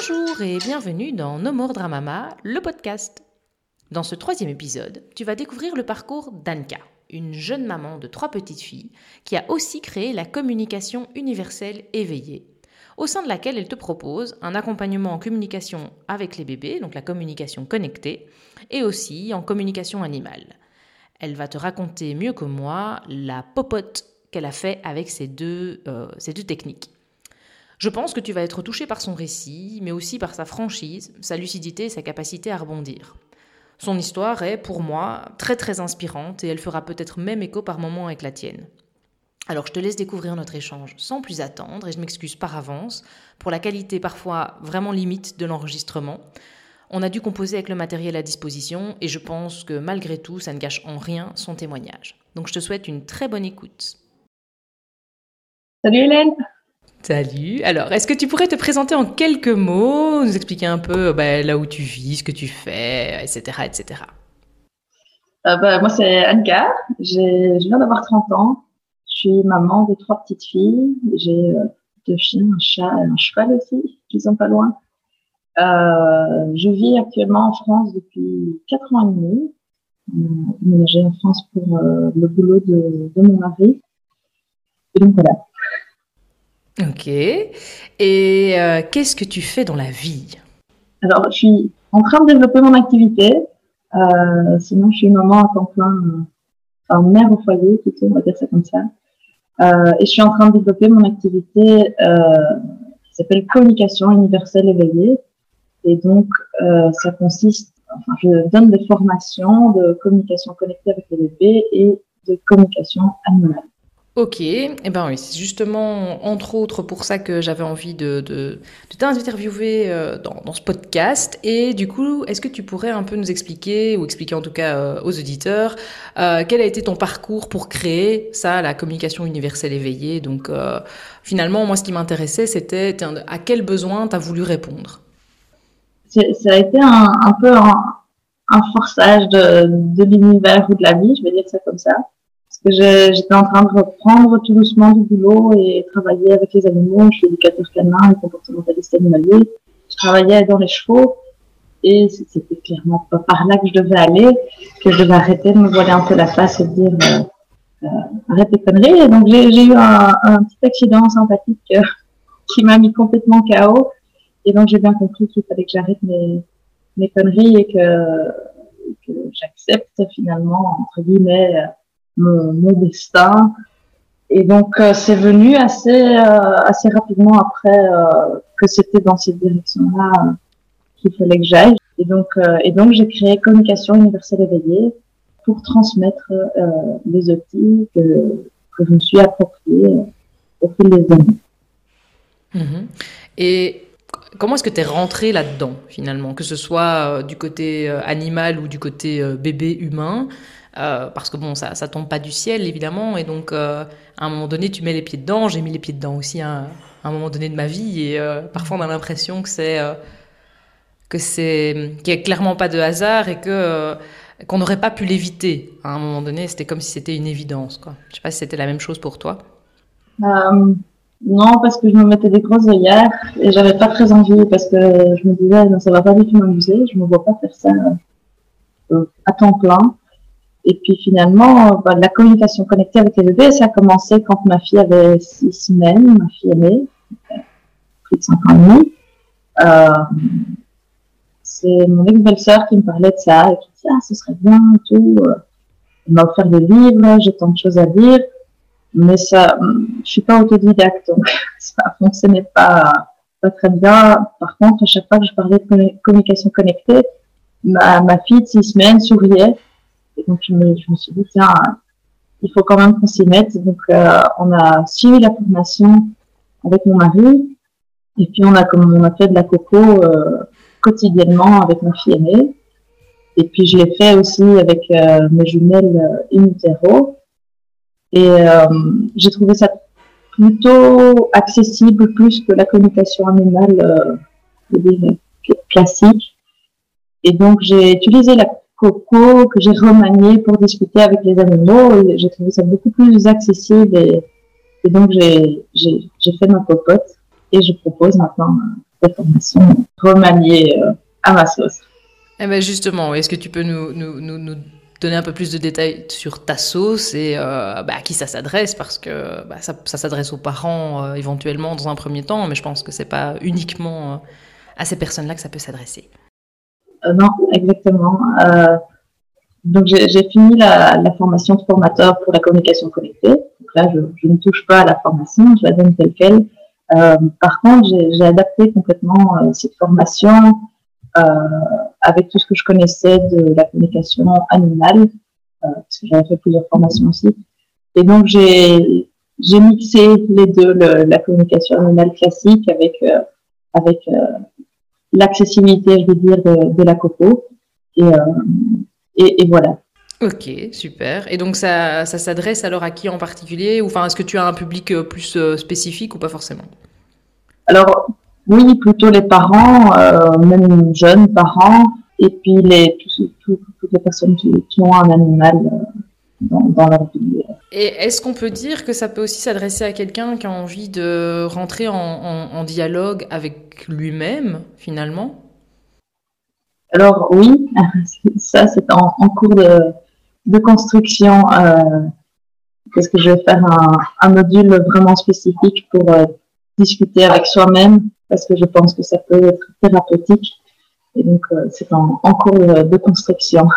Bonjour et bienvenue dans No Dramama, le podcast. Dans ce troisième épisode, tu vas découvrir le parcours d'Anka, une jeune maman de trois petites filles qui a aussi créé la communication universelle éveillée, au sein de laquelle elle te propose un accompagnement en communication avec les bébés, donc la communication connectée, et aussi en communication animale. Elle va te raconter mieux que moi la popote qu'elle a fait avec ces deux, euh, ces deux techniques. Je pense que tu vas être touché par son récit, mais aussi par sa franchise, sa lucidité et sa capacité à rebondir. Son histoire est, pour moi, très très inspirante et elle fera peut-être même écho par moments avec la tienne. Alors je te laisse découvrir notre échange sans plus attendre et je m'excuse par avance pour la qualité parfois vraiment limite de l'enregistrement. On a dû composer avec le matériel à disposition et je pense que malgré tout ça ne gâche en rien son témoignage. Donc je te souhaite une très bonne écoute. Salut Hélène Salut. Alors, est-ce que tu pourrais te présenter en quelques mots, nous expliquer un peu bah, là où tu vis, ce que tu fais, etc. etc. Euh, bah, moi, c'est Anka. Je viens d'avoir 30 ans. Je suis maman de trois petites filles. J'ai euh, deux chiens, un chat et un cheval aussi, qui sont pas loin. Euh, je vis actuellement en France depuis 4 ans et demi. J'ai en France pour le boulot de, de mon mari. Et donc voilà. Ok. Et euh, qu'est-ce que tu fais dans la vie? Alors, je suis en train de développer mon activité. Euh, sinon, je suis maman à temps plein, euh, enfin mère au foyer, plutôt, on va dire ça comme ça. Et je suis en train de développer mon activité qui s'appelle communication universelle éveillée. Et donc, ça consiste, enfin, je donne des formations de communication connectée avec les bébés et de communication animale. Ok, et eh ben oui, c'est justement entre autres pour ça que j'avais envie de, t'interviewer euh, dans, ce podcast. Et du coup, est-ce que tu pourrais un peu nous expliquer, ou expliquer en tout cas euh, aux auditeurs, euh, quel a été ton parcours pour créer ça, la communication universelle éveillée? Donc finalement, moi, ce qui m'intéressait, c'était à quel besoin tu as voulu répondre? Ça a été un, peu un, forçage de, l'univers ou de la vie, je vais dire ça comme ça j'étais en train de reprendre tout doucement du boulot et travailler avec les animaux. Je suis éducateur canin et comportementaliste animalier. Je travaillais dans les chevaux et c'était clairement pas par là que je devais aller, que je devais arrêter de me voiler un peu la face et de dire euh, euh, arrête tes conneries. Et donc j'ai eu un, un, petit accident sympathique euh, qui m'a mis complètement KO. Et donc j'ai bien compris qu'il fallait que j'arrête mes, mes conneries et que, que j'accepte finalement, entre guillemets, mon, destin. Et donc, euh, c'est venu assez, euh, assez rapidement après euh, que c'était dans cette direction-là qu'il fallait que j'aille. Et donc, et donc j'ai créé Communication universelle éveillée pour transmettre les outils que, que je me suis appropriés au fil des années. Mhm. Et comment est-ce que tu es rentré là-dedans, finalement, que ce soit du côté animal ou du côté bébé humain euh, parce que bon, ça, ça tombe pas du ciel évidemment, et donc euh, à un moment donné, tu mets les pieds dedans. J'ai mis les pieds dedans aussi à, un moment donné de ma vie, et euh, parfois on a l'impression que c'est que c'est qu'il n'y a clairement pas de hasard et que qu'on n'aurait pas pu l'éviter. À un moment donné, c'était comme si c'était une évidence. Quoi. Je sais pas si c'était la même chose pour toi. non, parce que je me mettais des grosses œillères et j'avais pas très envie parce que je me disais non, ça va pas du tout m'amuser. Je me vois pas faire ça à temps plein. Et puis finalement, bah, la communication connectée avec les bébés, ça a commencé quand ma fille avait six semaines, ma fille aînée, plus de cinq ans et demi. Euh, c'est mon ex-belle-sœur qui me parlait de ça et qui disait ah ce serait bien et tout. Elle m'a offert des livres, j'ai tant de choses à dire, mais ça, je suis pas autodidacte donc ça fonctionnait pas pas très bien. Par contre, à chaque fois que je parlais de communication connectée, ma fille de six semaines souriait donc, je me, suis dit, tiens, il faut quand même qu'on s'y mette. Donc, euh, on a suivi la formation avec mon mari. Et puis, on a, comme on a fait de la coco euh, quotidiennement avec ma fille aînée. Et puis, je l'ai fait aussi avec euh, mes jumelles in. Et j'ai trouvé ça plutôt accessible plus que la communication animale classique. Et donc, j'ai utilisé la coco que j'ai remanié pour discuter avec les animaux. Et j'ai trouvé ça beaucoup plus accessible et, donc j'ai, fait ma popote et je propose maintenant des formations remaniées à ma sauce. Eh ben justement, est-ce que tu peux nous, donner un peu plus de détails sur ta sauce et bah, à qui ça s'adresse? Parce que bah, ça, ça s'adresse aux parents éventuellement dans un premier temps, mais je pense que c'est pas uniquement à ces personnes-là que ça peut s'adresser. Non, exactement. Donc j'ai fini la, formation de formateur pour la communication connectée. Donc là, je, ne touche pas à la formation, je la donne telle quelle. Euh, par contre, j'ai adapté complètement euh, cette formation euh, avec tout ce que je connaissais de la communication animale, euh, parce que j'avais fait plusieurs formations aussi. Et donc j'ai mixé les deux, la communication animale classique avec euh, avec l'accessibilité, je veux dire, de, de la coco. Et et, voilà. Ok, super. Et donc ça, ça s'adresse alors à qui en particulier? Ou enfin, est-ce que tu as un public euh, plus euh, spécifique ou pas forcément? Alors oui, plutôt les parents, euh, même jeunes parents, et puis les, toutes les personnes qui, ont un animal dans, leur vie. Et est-ce qu'on peut dire que ça peut aussi s'adresser à quelqu'un qui a envie de rentrer en, en dialogue avec lui-même finalement? Alors oui, ça c'est en, cours de, de construction. Euh, parce que je vais faire un, un module vraiment spécifique pour euh, discuter avec soi-même, parce que je pense que ça peut être thérapeutique. Et donc euh, c'est en, en, cours de, de construction.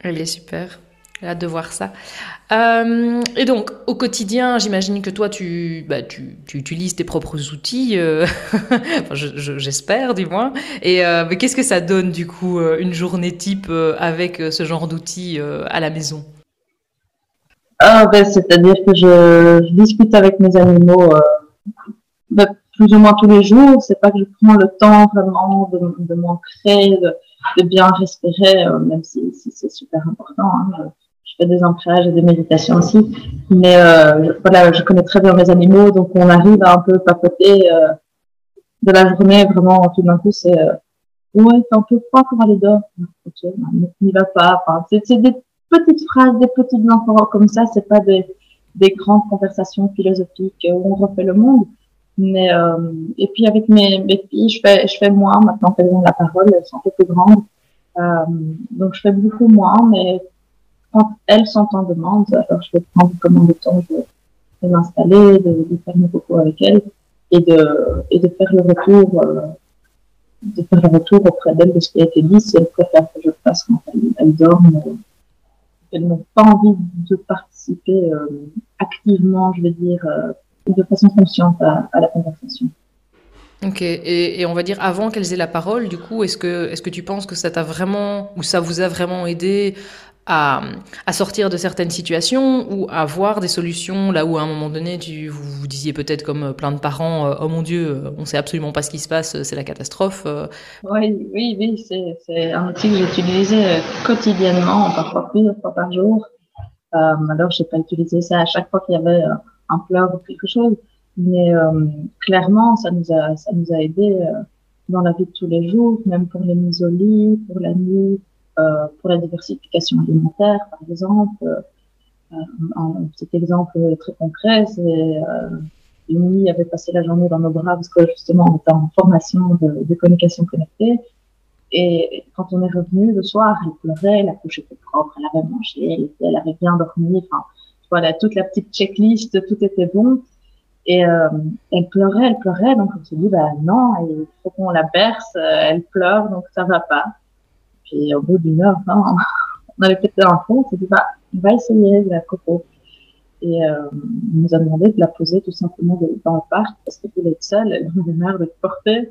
Elle est super. J'ai hâte de voir ça. Euh, et donc, au quotidien, j'imagine que toi, tu, bah, tu, tu, utilises tes propres outils, euh, j'espère du moins. Et euh, mais qu'est-ce que ça donne du coup une journée type avec ce genre d'outils à la maison? Ah, ben, C'est-à-dire que je, discute avec mes animaux ben, plus ou moins tous les jours. C'est pas que je prends le temps vraiment de, de m'ancrer, de, bien respirer, même si, si c'est super important. Hein fais des ancrages et des méditations aussi. Mais euh, voilà, je connais très bien mes animaux, donc on arrive à un peu papoter euh, de la journée. Vraiment, tout d'un coup, c'est euh, ouais, c'est un peu froid pour aller dehors. Ok, n'y va pas. Enfin, c'est, c'est des petites phrases, des petites infos comme ça. C'est pas des, des grandes conversations philosophiques où on refait le monde. Mais euh, et puis avec mes, mes filles, je fais je fais moins maintenant qu'elles ont la parole, elles sont un peu plus grandes. Euh, donc je fais beaucoup moins, mais quand elles sont en demande, alors je vais prendre combien de temps vais m'installer, de, de, faire mes cocos avec elles et de, et de faire le retour, euh, de faire le retour auprès d'elles de ce qui a été dit, si elles préfèrent que je fasse quand elles, dorment. Euh, elles n'ont pas envie de participer euh, activement, je vais dire, euh, de façon consciente à, la conversation. Ok, et, et, on va dire avant qu'elles aient la parole, du coup, est-ce que, est-ce que tu penses que ça t'a vraiment, ou ça vous a vraiment aidé à, sortir de certaines situations ou à voir des solutions là où à un moment donné tu, vous, vous disiez peut-être comme plein de parents euh, oh mon dieu euh, on sait absolument pas ce qui se passe c'est la catastrophe euh. oui oui oui c'est un outil que j'utilise quotidiennement parfois plusieurs fois par jour euh, alors j'ai pas utilisé ça à chaque fois qu'il y avait un pleur ou quelque chose mais euh, clairement ça nous a ça nous a aidé dans la vie de tous les jours même pour les mises au lit pour la nuit euh, pour la diversification alimentaire, par exemple. Euh, un petit exemple très concret, c'est une nuit avait passé la journée dans nos bras parce que justement on était en formation de, communication connectée. Et quand on est revenu le soir, elle pleurait, la couche était propre, elle avait mangé, elle, avait bien dormi. Enfin, voilà, toute la petite checklist, tout était bon. Et euh, elle pleurait, elle pleurait, donc on se dit, bah non, il faut qu'on la berce, elle pleure, donc ça va pas. Puis au bout d'une heure, on avait peut-être un fond, on s'est dit, bah, on va essayer la coco. Et euh, on nous a demandé de la poser tout simplement dans le parc parce qu'elle voulait être seule, elle avait marre de porter.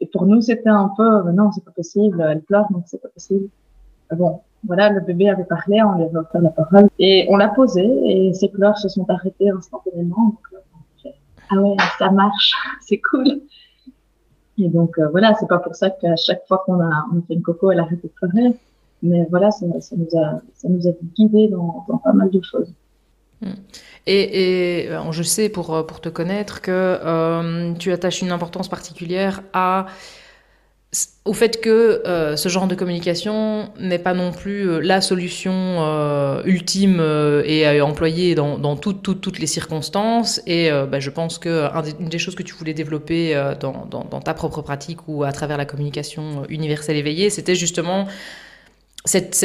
Et pour nous, c'était un peu, mais non, c'est pas possible, elle pleure, donc c'est pas possible. bon, voilà, le bébé avait parlé, on lui avait offert la parole. Et on l'a posée et ses pleurs se sont arrêtées instantanément. Donc fait, ah ouais, ça marche, c'est cool. Et donc euh, voilà, c'est pas pour ça qu'à chaque fois qu'on a, on fait une coco, elle arrête de pleurer. Mais voilà, ça, ça, nous a, ça nous a guidé dans, pas mal de choses. Hmm. Et, et je sais pour, pour te connaître que euh, tu attaches une importance particulière à au fait que euh, ce genre de communication n'est pas non plus euh, la solution euh, ultime et employée dans, dans toutes les circonstances. Et bah, je pense que une des choses que tu voulais développer dans, ta propre pratique ou à travers la communication universelle éveillée, c'était justement cette,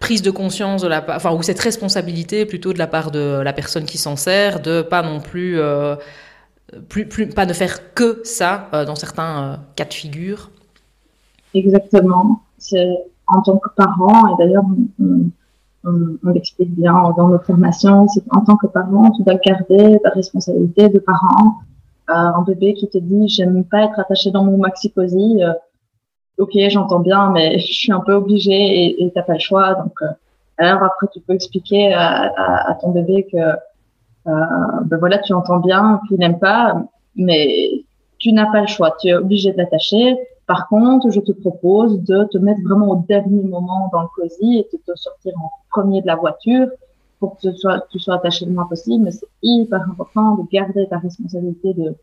prise de conscience enfin ou cette responsabilité plutôt de la part de la personne qui s'en sert, de pas non plus plus, plus, pas de faire que ça euh, dans certains euh, cas de figure. Exactement. C'est en tant que parent, et d'ailleurs on, on, l'explique bien dans nos formations, c'est qu'en tant que parent, tu dois garder ta responsabilité de parent. Euh, un bébé qui te dit j'aime pas être attaché dans mon maxi cosy, ok j'entends bien, mais je suis un peu obligée et t'as pas le choix. Donc alors après tu peux expliquer à, à, à ton bébé que euh, ben voilà, tu entends bien qu'il n'aime pas, mais tu n'as pas le choix, tu es obligé de l'attacher. Par contre, je te propose de te mettre vraiment au dernier moment dans le cosy et de te sortir en premier de la voiture pour que tu sois, tu sois attaché le moins possible. Mais c'est hyper important de garder ta responsabilité de,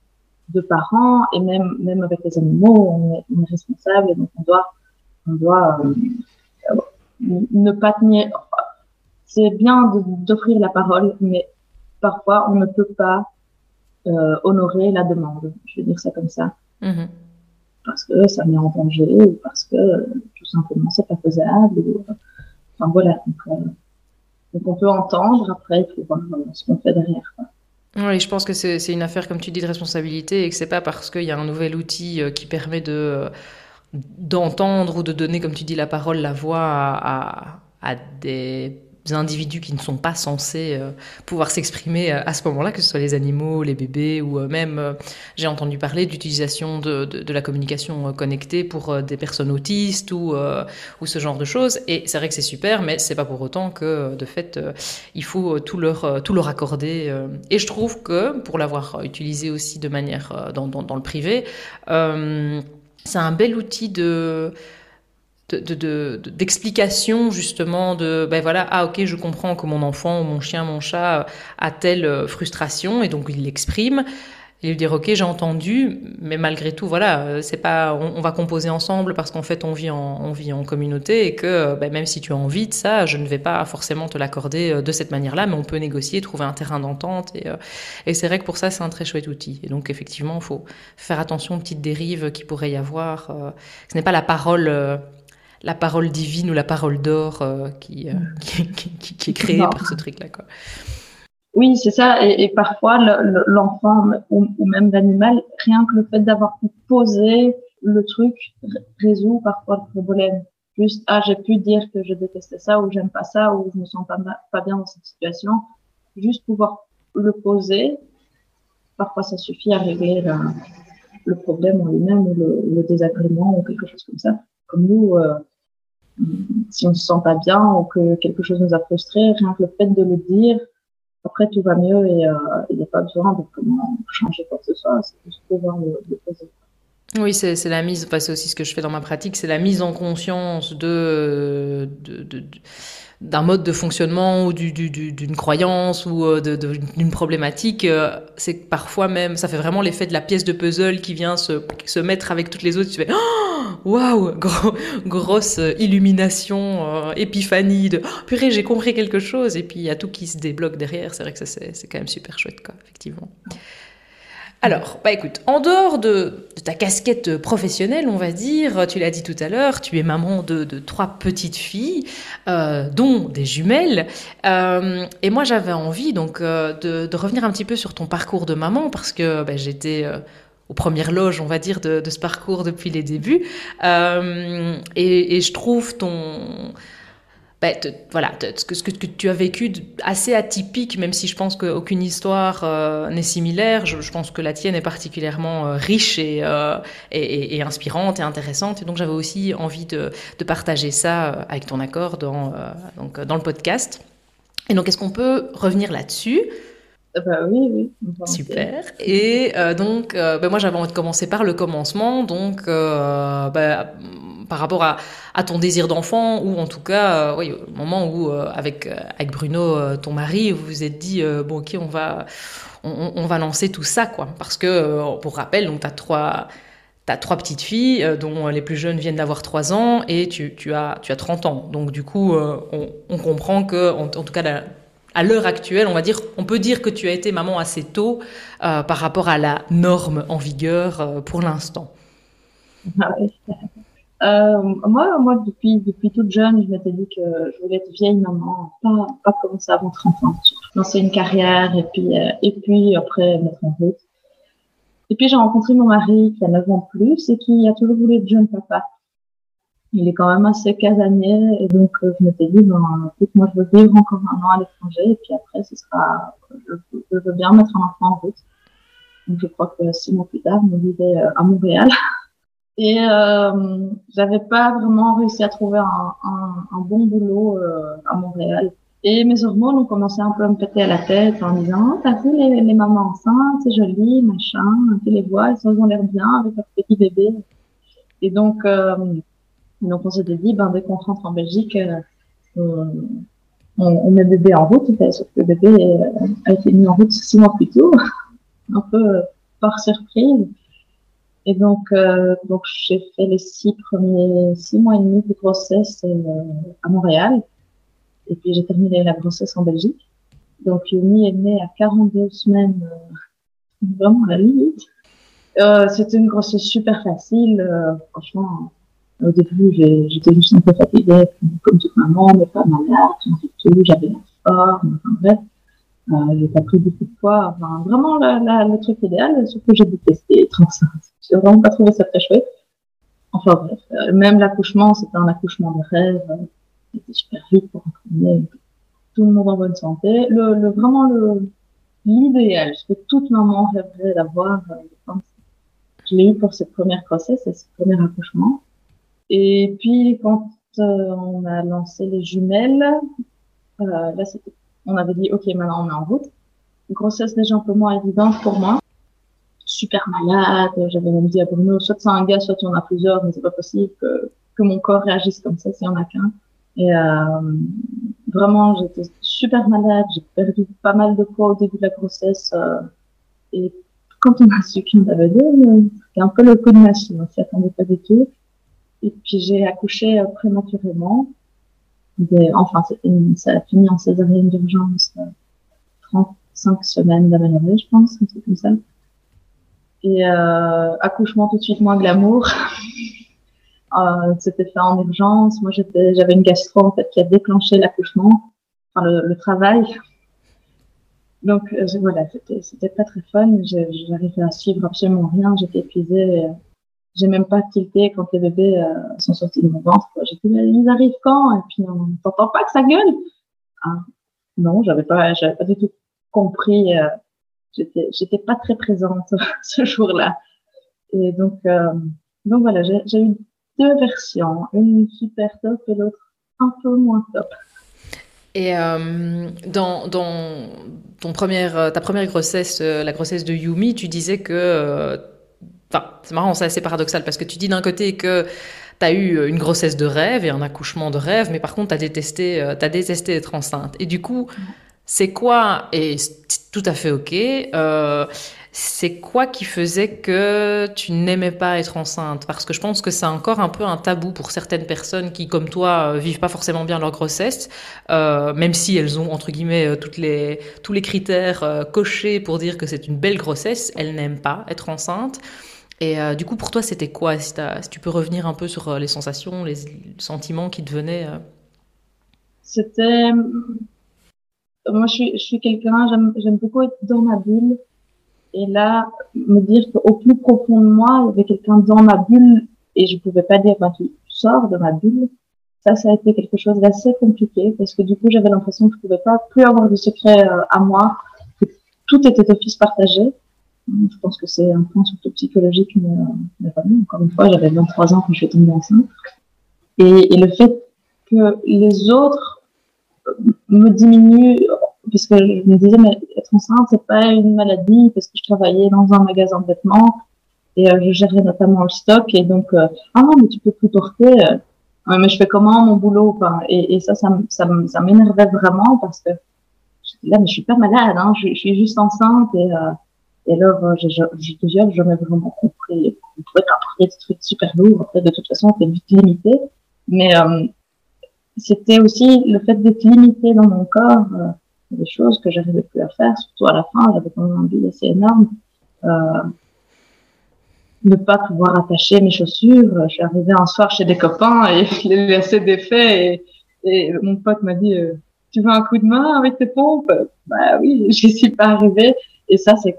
de parent et même, même avec les animaux, on est, on est responsable et donc on doit, on doit euh, ne pas tenir. C'est bien d'offrir la parole, mais parfois on ne peut pas euh, honorer la demande. Je vais dire ça comme ça. Mm-hmm. Parce que ça met en danger ou parce que tout simplement c'est pas faisable. enfin voilà. Euh, donc, on peut entendre, après il faut voir euh, ce qu'on fait derrière. Oui, je pense que c'est une affaire, comme tu dis, de responsabilité et que c'est pas parce qu'il y a un nouvel outil qui permet de d'entendre ou de donner, comme tu dis, la parole, la voix à, à des individus qui ne sont pas censés euh, pouvoir s'exprimer euh, à ce moment-là, que ce soit les animaux, les bébés ou euh, même, j'ai entendu parler d'utilisation de, de, la communication connectée pour des personnes autistes ou, ou ce genre de choses. Et c'est vrai que c'est super, mais c'est pas pour autant que, de fait, il faut tout leur, tout leur accorder. Et je trouve que, pour l'avoir utilisé aussi de manière dans, dans le privé, c'est un bel outil de d'explication de, justement de ben voilà ah ok je comprends que mon enfant ou mon chien mon chat a telle euh, frustration et donc il l'exprime. Et lui dire ok j'ai entendu mais malgré tout voilà euh, c'est pas on, va composer ensemble parce qu'en fait on vit en on vit en communauté et que ben, même si tu as envie de ça je ne vais pas forcément te l'accorder euh, de cette manière là mais on peut négocier trouver un terrain d'entente et, et c'est vrai que pour ça c'est un très chouette outil. Et donc effectivement faut faire attention aux petites dérives qui pourrait y avoir ce n'est pas la parole la parole divine ou la parole d'or euh, qui, euh, qui, qui, est créée par ce truc-là. Quoi. Oui, c'est ça. Et, parfois, l'enfant ou, même l'animal, rien que le fait d'avoir pu poser le truc résout parfois le problème. Juste, ah, j'ai pu dire que je détestais ça ou j'aime pas ça ou je me sens pas, pas bien dans cette situation. Juste pouvoir le poser, parfois ça suffit à régler le problème en lui-même ou le, le, désagrément ou quelque chose comme ça. Comme nous, euh, si on se sent pas bien ou que quelque chose nous a frustré, rien que le fait de le dire, après tout va mieux et euh, il n'y a pas besoin de comment changer quoi que ce soit, c'est juste pouvoir le poser. Oui, c'est la mise, enfin, c'est aussi ce que je fais dans ma pratique, c'est la mise en conscience de, de, de, d'un mode de fonctionnement ou d'une du, croyance ou euh, d'une problématique. Euh, c'est parfois même, ça fait vraiment l'effet de la pièce de puzzle qui vient se, se mettre avec toutes les autres. Tu fais oh, waouh, grosse illumination, euh, épiphanie de oh, purée, j'ai compris quelque chose. Et puis il y a tout qui se débloque derrière. C'est vrai que ça c'est quand même super chouette, quoi, effectivement. Alors, bah écoute, en dehors de, ta casquette professionnelle, on va dire, tu l'as dit tout à l'heure, tu es maman de, trois petites filles, euh, dont des jumelles. Euh, et moi, j'avais envie donc euh, de, revenir un petit peu sur ton parcours de maman parce que bah, j'étais aux premières loges, on va dire, de, ce parcours depuis les débuts. Et, je trouve ton ben, voilà, ce que, ce que tu as vécu assez atypique, même si je pense qu'aucune histoire euh, n'est similaire. Je, pense que la tienne est particulièrement euh, riche euh, et, et, inspirante et intéressante. Et donc j'avais aussi envie de, de, partager ça avec ton accord dans, donc, dans le podcast. Et donc est-ce qu'on peut revenir là-dessus? Bah oui, oui. Super. Et donc, ben moi, j'avais envie de commencer par le commencement. Donc, ben, par rapport à, ton désir d'enfant ou en tout cas, euh, oui, au moment où euh, avec euh, avec Bruno, ton mari, vous vous êtes dit bon ok, on va on, va lancer tout ça quoi, parce que pour rappel, donc t'as trois as trois petites filles, dont les plus jeunes viennent d'avoir 3 ans, et tu, tu, as, tu as 30 ans. Donc du coup, on, comprend que, en, tout cas, à l'heure actuelle, on va dire, on peut dire que tu as été maman assez tôt par rapport à la norme en vigueur pour l'instant. Ah euh, moi, moi depuis, depuis toute jeune, je m'étais dit que je voulais être vieille maman, pas, pas commencer avant 30 ans. Lancer une carrière et puis, euh, et puis après mettre en route. Et puis j'ai rencontré mon mari qui a 9 ans plus et qui a toujours voulu être jeune papa. Il est quand même assez casanier et donc euh, je m'étais dit, ben, écoute, moi je veux vivre encore un an à l'étranger et puis après ce sera, je, veux bien mettre un enfant en route. Donc je crois que six mois plus tard, on vivait à Montréal. Et euh, j'avais pas vraiment réussi à trouver un, un, un bon boulot euh, à Montréal. Et mes hormones ont commencé un peu à me péter à la tête en disant, oh, t'as vu les, les, mamans enceintes, c'est joli, machin, tu les vois, elles ont l'air bien avec leur petit bébé. Et donc, euh, donc on s'était dit, ben, dès qu'on rentre en Belgique, euh, on, on, met bébé en route, sauf que bébé a été mis en route six mois plus tôt, un peu par surprise. Et donc, euh, donc j'ai fait les six premiers six mois et demi de grossesse euh, à Montréal. Et puis j'ai terminé la grossesse en Belgique. Donc Yumi est née à 42 semaines, euh, vraiment à la limite. Euh, C'était une grossesse super facile. Euh, franchement, au début, j'étais juste un peu fatiguée, comme toute maman, mais pas malade, tout. J'avais la forme, enfin bref. Euh, j'ai pas pris beaucoup de poids. Enfin, vraiment la, la, le truc idéal, sauf que j'ai détesté être enceinte. J'ai vraiment pas trouvé ça très chouette. Enfin bref, euh, même l'accouchement, c'était un accouchement de rêve. C'était super vite pour entraîner tout le monde en bonne santé. Le, le vraiment le l'idéal, ce que toute maman rêverait d'avoir, euh, je l'ai eu pour cette première grossesse et ce premier accouchement. Et puis quand euh, on a lancé les jumelles, euh, là on avait dit, OK, maintenant on est en route. grossesse déjà un peu moins évidente pour moi. Super malade. J'avais même dit à Bruno, soit c'est un gars, soit il en a plusieurs, mais c'est pas possible que, que mon corps réagisse comme ça s'il y en a qu'un. Et euh, vraiment, j'étais super malade. J'ai perdu pas mal de poids au début de la grossesse. Euh, et quand on a su en avait deux, c'était un peu le coup de machine. On s'y attendait pas du tout. Et puis j'ai accouché euh, prématurément enfin, ça a fini en césarienne d'urgence, 35 euh, semaines d'aménorrhée, je pense, un truc comme ça. Et euh, accouchement tout de suite moins glamour. euh, C'était fait en urgence. Moi, j'avais une gastro en fait qui a déclenché l'accouchement, enfin le, le, travail. Donc euh, voilà, c'était pas très fun. J'arrivais à suivre absolument rien. J'étais épuisée. J'ai même pas tilté quand les bébés euh, sont sortis de mon ventre. J'ai dit, ils arrivent quand? Et puis, on t'entend pas que ça gueule ah, Non, j'avais pas, pas du tout compris. Euh, j'étais, j'étais pas très présente ce jour-là. Et donc, euh, donc voilà, j'ai eu deux versions, une super top et l'autre un peu moins top. Et euh, dans, dans ton première, ta première grossesse, la grossesse de Yumi, tu disais que Enfin, c'est marrant, c'est assez paradoxal parce que tu dis d'un côté que tu as eu une grossesse de rêve et un accouchement de rêve, mais par contre, tu as détesté, euh, as détesté être enceinte. Et du coup, c'est quoi, et c'est tout à fait OK, euh, c'est quoi qui faisait que tu n'aimais pas être enceinte? Parce que je pense que c'est encore un peu un tabou pour certaines personnes qui, comme toi, euh, vivent pas forcément bien leur grossesse, euh, même si elles ont entre guillemets euh, toutes les, tous les critères euh, cochés pour dire que c'est une belle grossesse, elles n'aiment pas être enceinte. Et euh, du coup, pour toi, c'était quoi? Si, tu peux revenir un peu sur euh, les sensations, les sentiments qui te venaient euh... C'était. Moi, je suis, suis quelqu'un, j'aime beaucoup être dans ma bulle. Et là, me dire qu'au plus profond de moi, il y avait quelqu'un dans ma bulle et je pouvais pas dire, ben, tu sors de ma bulle. Ça, ça a été quelque chose d'assez compliqué parce que du coup, j'avais l'impression que je pouvais pas plus avoir de secret à moi, que tout était office partagé. Je pense que c'est un point surtout psychologique, mais, mais pas bien. Encore une fois, j'avais 23 ans quand je suis tombée enceinte. Et, et le fait que les autres me diminuent, puisque je me disais, mais être enceinte, c'est pas une maladie, parce que je travaillais dans un magasin de vêtements et euh, je gérais notamment le stock. Et donc, euh, ah non, mais tu peux plus porter. Euh, mais je fais comment mon boulot enfin, et, et ça, ça, ça, m'énervait vraiment parce que là, mais je suis pas malade, hein, je, je suis juste enceinte et euh, et là, je, je, je, jamais vraiment compris on pouvait apporter des trucs super lourds. Après, de toute façon, on était vite limité. Mais euh, c'était aussi le fait d'être limité dans mon corps, euh, des choses que j'arrivais plus à faire, surtout à la fin, j'avais quand même un envie assez énorme. Euh, ne pas pouvoir attacher mes chaussures. Je suis arrivée un soir chez des copains et je les laissais défaits et, et mon pote m'a dit euh, tu veux un coup de main avec tes pompes? Bah oui, je suis pas arrivée. Et ça, c'est,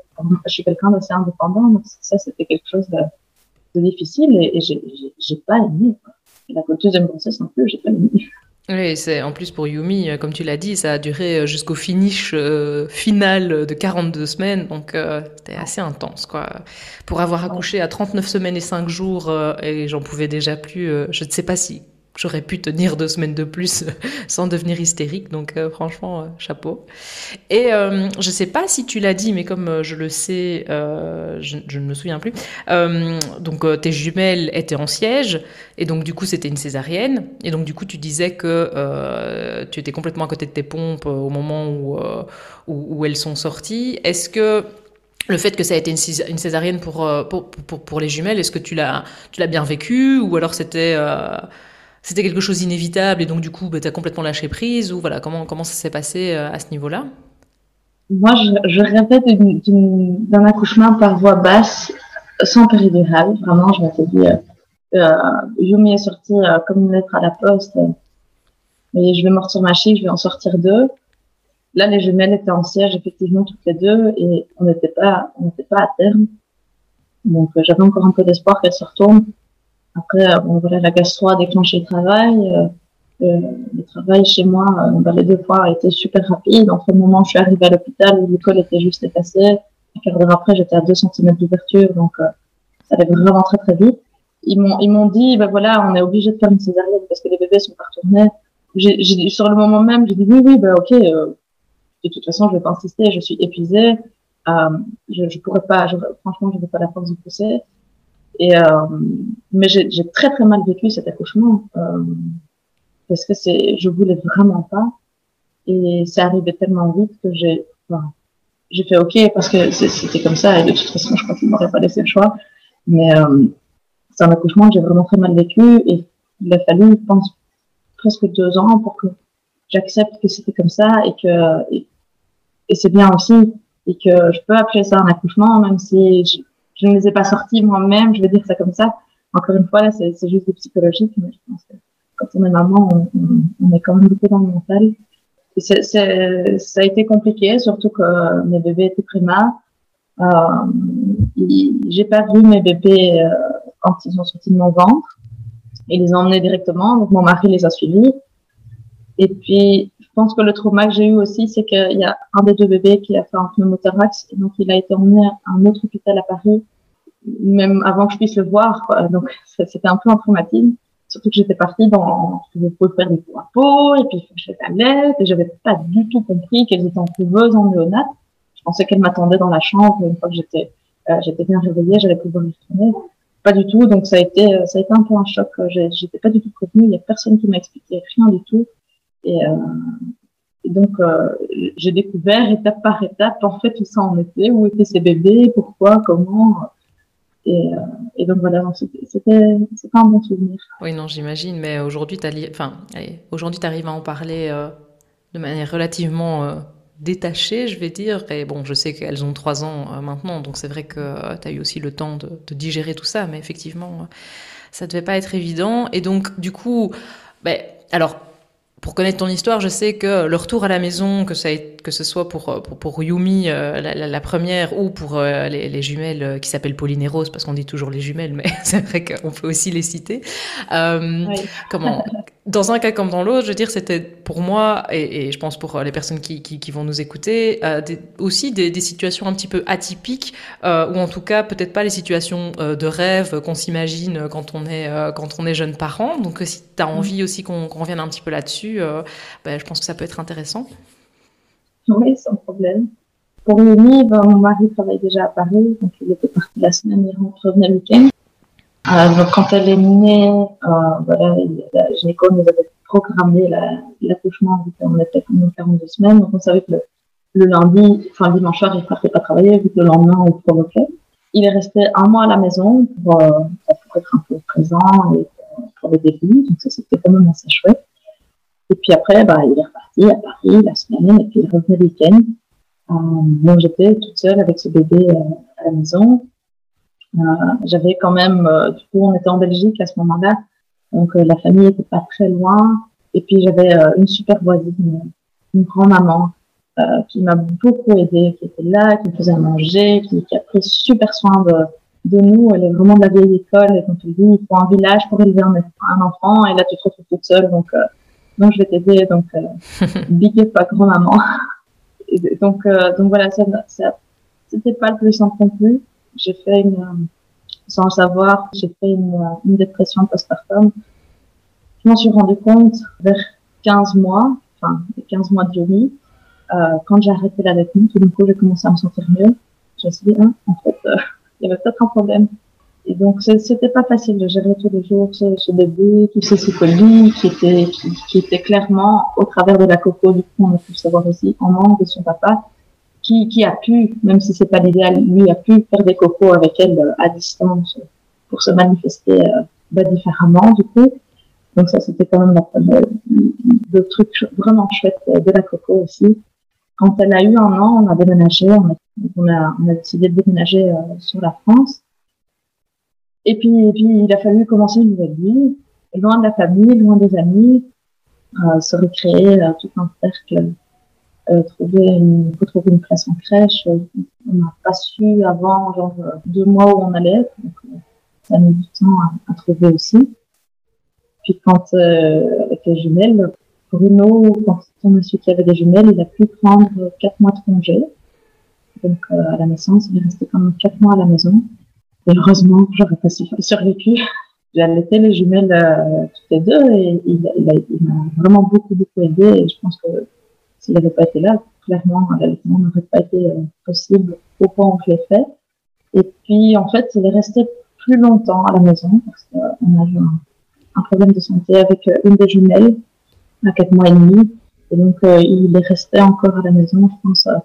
je suis quelqu'un d'assez indépendant, donc ça, c'était quelque chose de, difficile et, et j'ai pas aimé. Quoi. La deuxième grossesse non plus, j'ai pas aimé. Oui, c'est en plus pour Yumi, euh, comme tu l'as dit, ça a duré euh, jusqu'au finish euh, final de 42 semaines, donc c'était assez intense quoi. Pour avoir accouché à 39 semaines et 5 jours et j'en pouvais déjà plus, je ne sais pas si j'aurais pu tenir deux semaines de plus sans devenir hystérique. Donc euh, franchement, euh, chapeau. Et euh, je sais pas si tu l'as dit, mais comme euh, je le sais, je, ne me souviens plus. Donc tes jumelles étaient en siège, et donc du coup c'était une césarienne. Et donc du coup tu disais que tu étais complètement à côté de tes pompes au moment où, où, elles sont sorties. Est-ce que le fait que ça a été une césarienne pour, pour, pour, pour les jumelles, est-ce que tu l'as, tu l'as bien vécu ou alors c'était c'était quelque chose d'inévitable et donc du coup bah, tu as complètement lâché prise ou voilà comment comment ça s'est passé euh, à ce niveau-là? Moi je, je rêvais d'un accouchement par voie basse sans péridurale. Vraiment je m'étais dit euh, euh, Yumi est sorti euh, comme une lettre à la poste et je vais mortir ma chic je vais en sortir deux. Là les jumelles étaient en siège effectivement toutes les deux et on n'était pas on n'était pas à terme. Donc euh, j'avais encore un peu d'espoir qu'elle se retourne après, bon, voilà, la gastro a déclenché le travail. Euh, euh, le travail chez moi, euh, bah, les deux fois, a été super rapide. Entre le moment où je suis arrivée à l'hôpital, l'école était juste effacée, un quart d'heure après, j'étais à 2 cm d'ouverture, donc euh, ça allait vraiment très très vite. Ils m'ont ils m'ont dit, ben voilà, on est obligé de faire une césarienne parce que les bébés sont pas retournés. J'ai, sur le moment même, j'ai dit oui, oui, ben ok. Euh, de toute façon, je vais pas insister, je suis épuisée. Euh, je, je pourrais pas, je, franchement, je n'ai pas la force de pousser. Et euh, mais j'ai très très mal vécu cet accouchement euh, parce que c'est, je voulais vraiment pas. Et ça arrivait tellement vite que j'ai, enfin, j'ai fait ok parce que c'était comme ça. Et de toute façon je crois qu'il m'aurait pas laissé le choix. Mais euh, c'est un accouchement que j'ai vraiment très mal vécu. Et il a fallu, je pense, presque deux ans pour que j'accepte que c'était comme ça et que et, et c'est bien aussi. Et que je peux appeler ça un accouchement même si je, ne les ai pas sortis moi-même, je vais dire ça comme ça. Encore une fois, là, c'est juste du psychologique, mais je pense que quand on est maman, on, est quand même beaucoup dans le mental. Et c ça a été compliqué, surtout que mes bébés étaient primaires. Euh, J'ai pas vu mes bébés euh, quand ils sont sortis de mon ventre. Ils les ont emmenés directement, donc mon mari les a suivis. Et puis, pense que le trauma que j'ai eu aussi, c'est qu'il y a un des deux bébés qui a fait un pneumothorax, et donc il a été emmené à un autre hôpital à Paris même avant que je puisse le voir. Quoi. Donc, c'était un peu un traumatisme. Surtout que j'étais partie dans, je pouvais faire des pots à peau, et puis il faut que je la lettre, et j'avais pas du tout compris qu'elles étaient en couveuse, en néonate. Je pensais qu'elles m'attendaient dans la chambre, une fois que j'étais, euh, j'étais bien réveillée, j'allais pouvoir y retourner. Pas du tout, donc ça a été, euh, ça a été un peu un choc. J'étais pas du tout prévenue, il y a personne qui m'a expliqué rien du tout. Et, euh, et donc, euh, j'ai découvert étape par étape, en fait, où ça en était, où étaient ces bébés, pourquoi, comment. Et, euh, et, donc voilà, c'était un bon souvenir. Oui, non, j'imagine, mais aujourd'hui, tu enfin, aujourd'hui, arrives à en parler euh, de manière relativement détachée, je vais dire. Et bon, je sais qu'elles ont trois ans maintenant, donc c'est vrai que tu as eu aussi le temps de, de, digérer tout ça, mais effectivement, ça devait pas être évident. Et donc, du coup, ben, alors, pour connaître ton histoire, je sais que le retour à la maison, que, ça ait, que ce soit pour, pour, pour Yumi, euh, la, la, la, première, ou pour euh, les, les, jumelles euh, qui s'appellent Pauline et Rose, parce qu'on dit toujours les jumelles, mais c'est vrai qu'on peut aussi les citer. Euh, oui. Comment Dans un cas comme dans l'autre, je veux dire, c'était pour moi, et, et, je pense pour les personnes qui, qui, qui vont nous écouter, des, aussi des, des, situations un petit peu atypiques, ou en tout cas peut-être pas les situations de rêve qu'on s'imagine quand, on est quand on est jeune parent. Donc si tu as envie aussi qu'on qu revienne un petit peu là-dessus, euh, ben, je pense que ça peut être intéressant. Oui, sans problème. Pour Mimi, ben, mon mari travaille déjà à Paris, donc il était parti la semaine, il rentre le week-end. Euh, quand elle est née, euh, voilà, la gynéco nous avait programmé l'accouchement, la, qu'on était comme 42 semaines, donc on savait que le, le lundi, enfin le dimanche soir, il ne partait pas travailler, vu que le lendemain, on provoquait. il est resté un mois à la maison pour, euh, pour être un peu présent et pour, aider lui. Donc ça, c'était quand même assez chouette. Et puis après, bah, il est reparti à Paris la semaine et puis il revenait le week-end. Euh, donc j'étais toute seule avec ce bébé euh, à la maison. Euh, j'avais quand même, du coup, on était en Belgique à ce moment-là, donc la famille était pas très loin. Et puis j'avais une super voisine, une grand-maman qui m'a beaucoup aidée, qui était là, qui me faisait manger, qui, a pris super soin de, nous. Elle est vraiment de la vieille école. Et donc, elle dit, il faut un village pour élever un, enfant. Et là, tu te retrouves toute seule. Donc, donc je vais t'aider. Donc, euh, big up à grand-maman. donc, euh, donc voilà, ça, ça c'était pas le plus simple non plus. J'ai fait une, euh, sans le savoir, j'ai fait une, une dépression postpartum. Je m'en suis rendu compte vers 15 mois, enfin, 15 mois de vie euh, quand j'ai arrêté l'allaitement, tout d'un coup, j'ai commencé à me sentir mieux. Je me suis dit, hein, en fait, euh, il y avait peut-être un problème. Et donc, c'était pas facile de gérer tous les jours ce, ce bébé, tous ces colis qui était, qui, qui était clairement, au travers de la coco, du coup, on a pu le savoir aussi, en manque de son papa, qui, qui a pu, même si c'est pas l'idéal, lui a pu faire des cocos avec elle euh, à distance pour se manifester euh, bah, différemment, du coup. Donc ça, c'était quand même la, le truc vraiment chouette de la coco aussi. Quand elle a eu un an, on a déménagé, on a, on a, on a décidé de déménager euh, sur la France. Et puis, et puis, il a fallu commencer une nouvelle vie, loin de la famille, loin des amis, euh, se recréer euh, tout un cercle, euh, trouver une, retrouver une place en crèche. On n'a pas su avant, genre deux mois où on allait, donc ça a mis du temps à, à trouver aussi. Puis quand avec les jumelles, Bruno, quand on a su qu'il y avait des jumelles, il a pu prendre quatre mois de congé. Donc, euh, à la naissance, il est resté quand même quatre mois à la maison. Et heureusement, j'aurais pas survécu. J'ai allaité les jumelles euh, toutes les deux et il, il, m'a vraiment beaucoup, beaucoup aidé. Et je pense que s'il n'avait pas été là, clairement, l'allaitement n'aurait pas été euh, possible au point où je l'ai fait. Et puis, en fait, il est resté plus longtemps à la maison parce qu'on a eu un, problème de santé avec euh, une des jumelles à quatre mois et demi. Et donc, euh, il est resté encore à la maison, je pense, euh,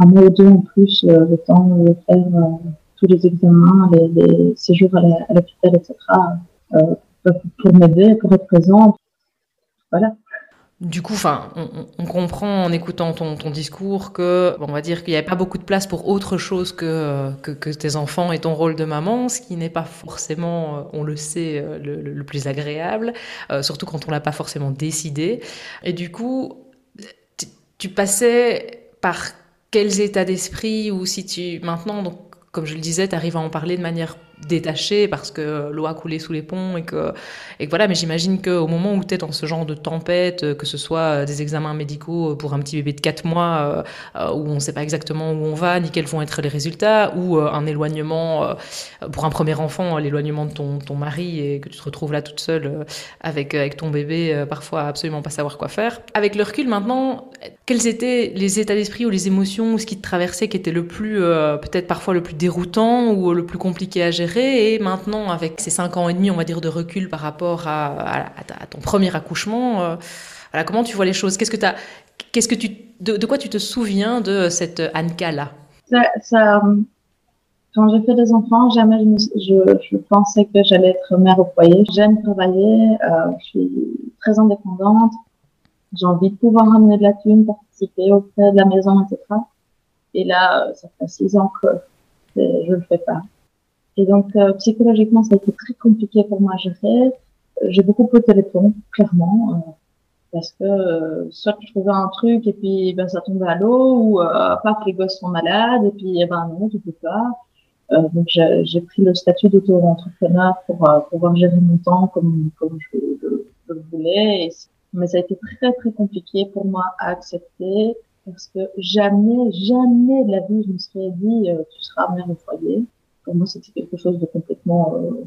un mois ou deux en plus, euh, le temps de faire tous les examens, les, séjours à l'hôpital, etc., pour m'aider, pour être présent. Voilà. Du coup, on, comprend en écoutant ton, discours que, on va dire qu'il n'y avait pas beaucoup de place pour autre chose que, que, tes enfants et ton rôle de maman, ce qui n'est pas forcément, on le sait, le, plus agréable, euh, surtout quand on l'a pas forcément décidé. Et du coup, tu passais par quels états d'esprit ou si tu maintenant, donc comme je le disais, tu à en parler de manière détaché parce que l'eau a coulé sous les ponts et que, et que voilà, mais j'imagine qu'au moment où tu es dans ce genre de tempête, euh, que ce soit euh, des examens médicaux pour un petit bébé de 4 mois euh, où on ne sait pas exactement où on va, ni quels vont être les résultats, ou un éloignement pour un premier enfant, l'éloignement de ton, ton mari et que tu te retrouves là toute seule avec, avec ton bébé, parfois absolument pas savoir quoi faire. Avec le recul maintenant, quels étaient les états d'esprit ou les émotions ou ce qui te traversait qui était le plus, peut-être parfois le plus déroutant ou le plus compliqué à gérer? Et maintenant, avec ces cinq ans et demi, on va dire, de recul par rapport à, ton premier accouchement, euh, voilà, comment tu vois les choses? Qu'est-ce que, as, qu'est-ce que tu, de, quoi tu te souviens de cette Anka-là? Ça, Quand j'ai fait des enfants, jamais je, pensais que j'allais être mère au foyer. J'aime travailler, euh, je suis très indépendante. J'ai envie de pouvoir ramener de la thune, participer au frais de la maison, etc. Et là, ça fait six ans que je le fais pas. Et donc, euh, psychologiquement, ça a été très compliqué pour moi à gérer. J'ai beaucoup de téléphone, clairement, euh, parce que euh, soit je trouvais un truc et puis ben, ça tombait à l'eau, ou euh, que les gosses sont malades, et puis eh ben non, tu peux pas. Euh, donc, j'ai pris le statut d'auto-entrepreneur pour euh, pouvoir gérer mon temps comme, comme je, le, le voulais. Mais ça a été très, très compliqué pour moi à accepter parce que jamais, jamais de la vie, je me serais dit, tu seras mère au foyer pour moi, c'était quelque chose de complètement euh,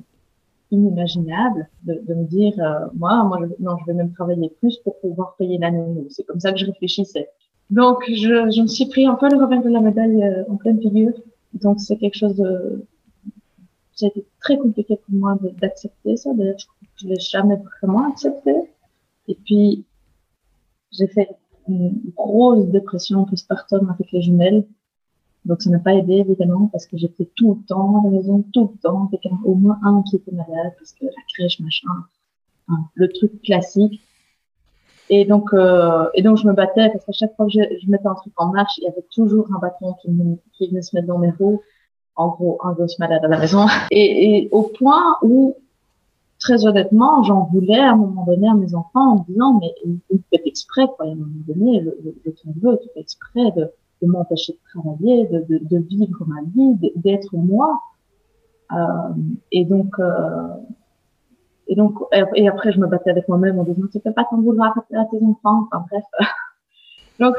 inimaginable de, de, me dire, euh, moi, moi, je, non, je vais même travailler plus pour pouvoir payer la nounou. C'est comme ça que je réfléchissais. Donc, je, je me suis pris un peu le revers de la médaille euh, en pleine figure. Donc, c'est quelque chose de... Ça a été très compliqué pour moi d'accepter ça. D'ailleurs, je ne l'ai jamais vraiment accepté. Et puis, j'ai fait une grosse dépression postpartum avec les jumelles Donc ça n'a pas aidé évidemment parce que j'étais tout le temps à la maison, tout le temps, avec au moins un qui était malade parce que la crèche, machin, le truc classique. Et donc, euh, et donc je me battais parce qu'à chaque fois que je, mettais un truc en marche, il y avait toujours un bâton qui, venait se mettre dans mes roues. En gros, un gosse malade à la maison. Et, au point où, très honnêtement, j'en voulais à un moment donné à mes enfants en me disant, mais il fait exprès, quoi. À un moment donné, le, le, le veut, tu fais exprès de, de m'empêcher de travailler, de, de, de, vivre ma vie, d'être moi. Euh, et donc, euh, et donc, et après, je me battais avec moi-même en disant, tu peux pas t'en vouloir à tes enfants. Enfin, bref. donc,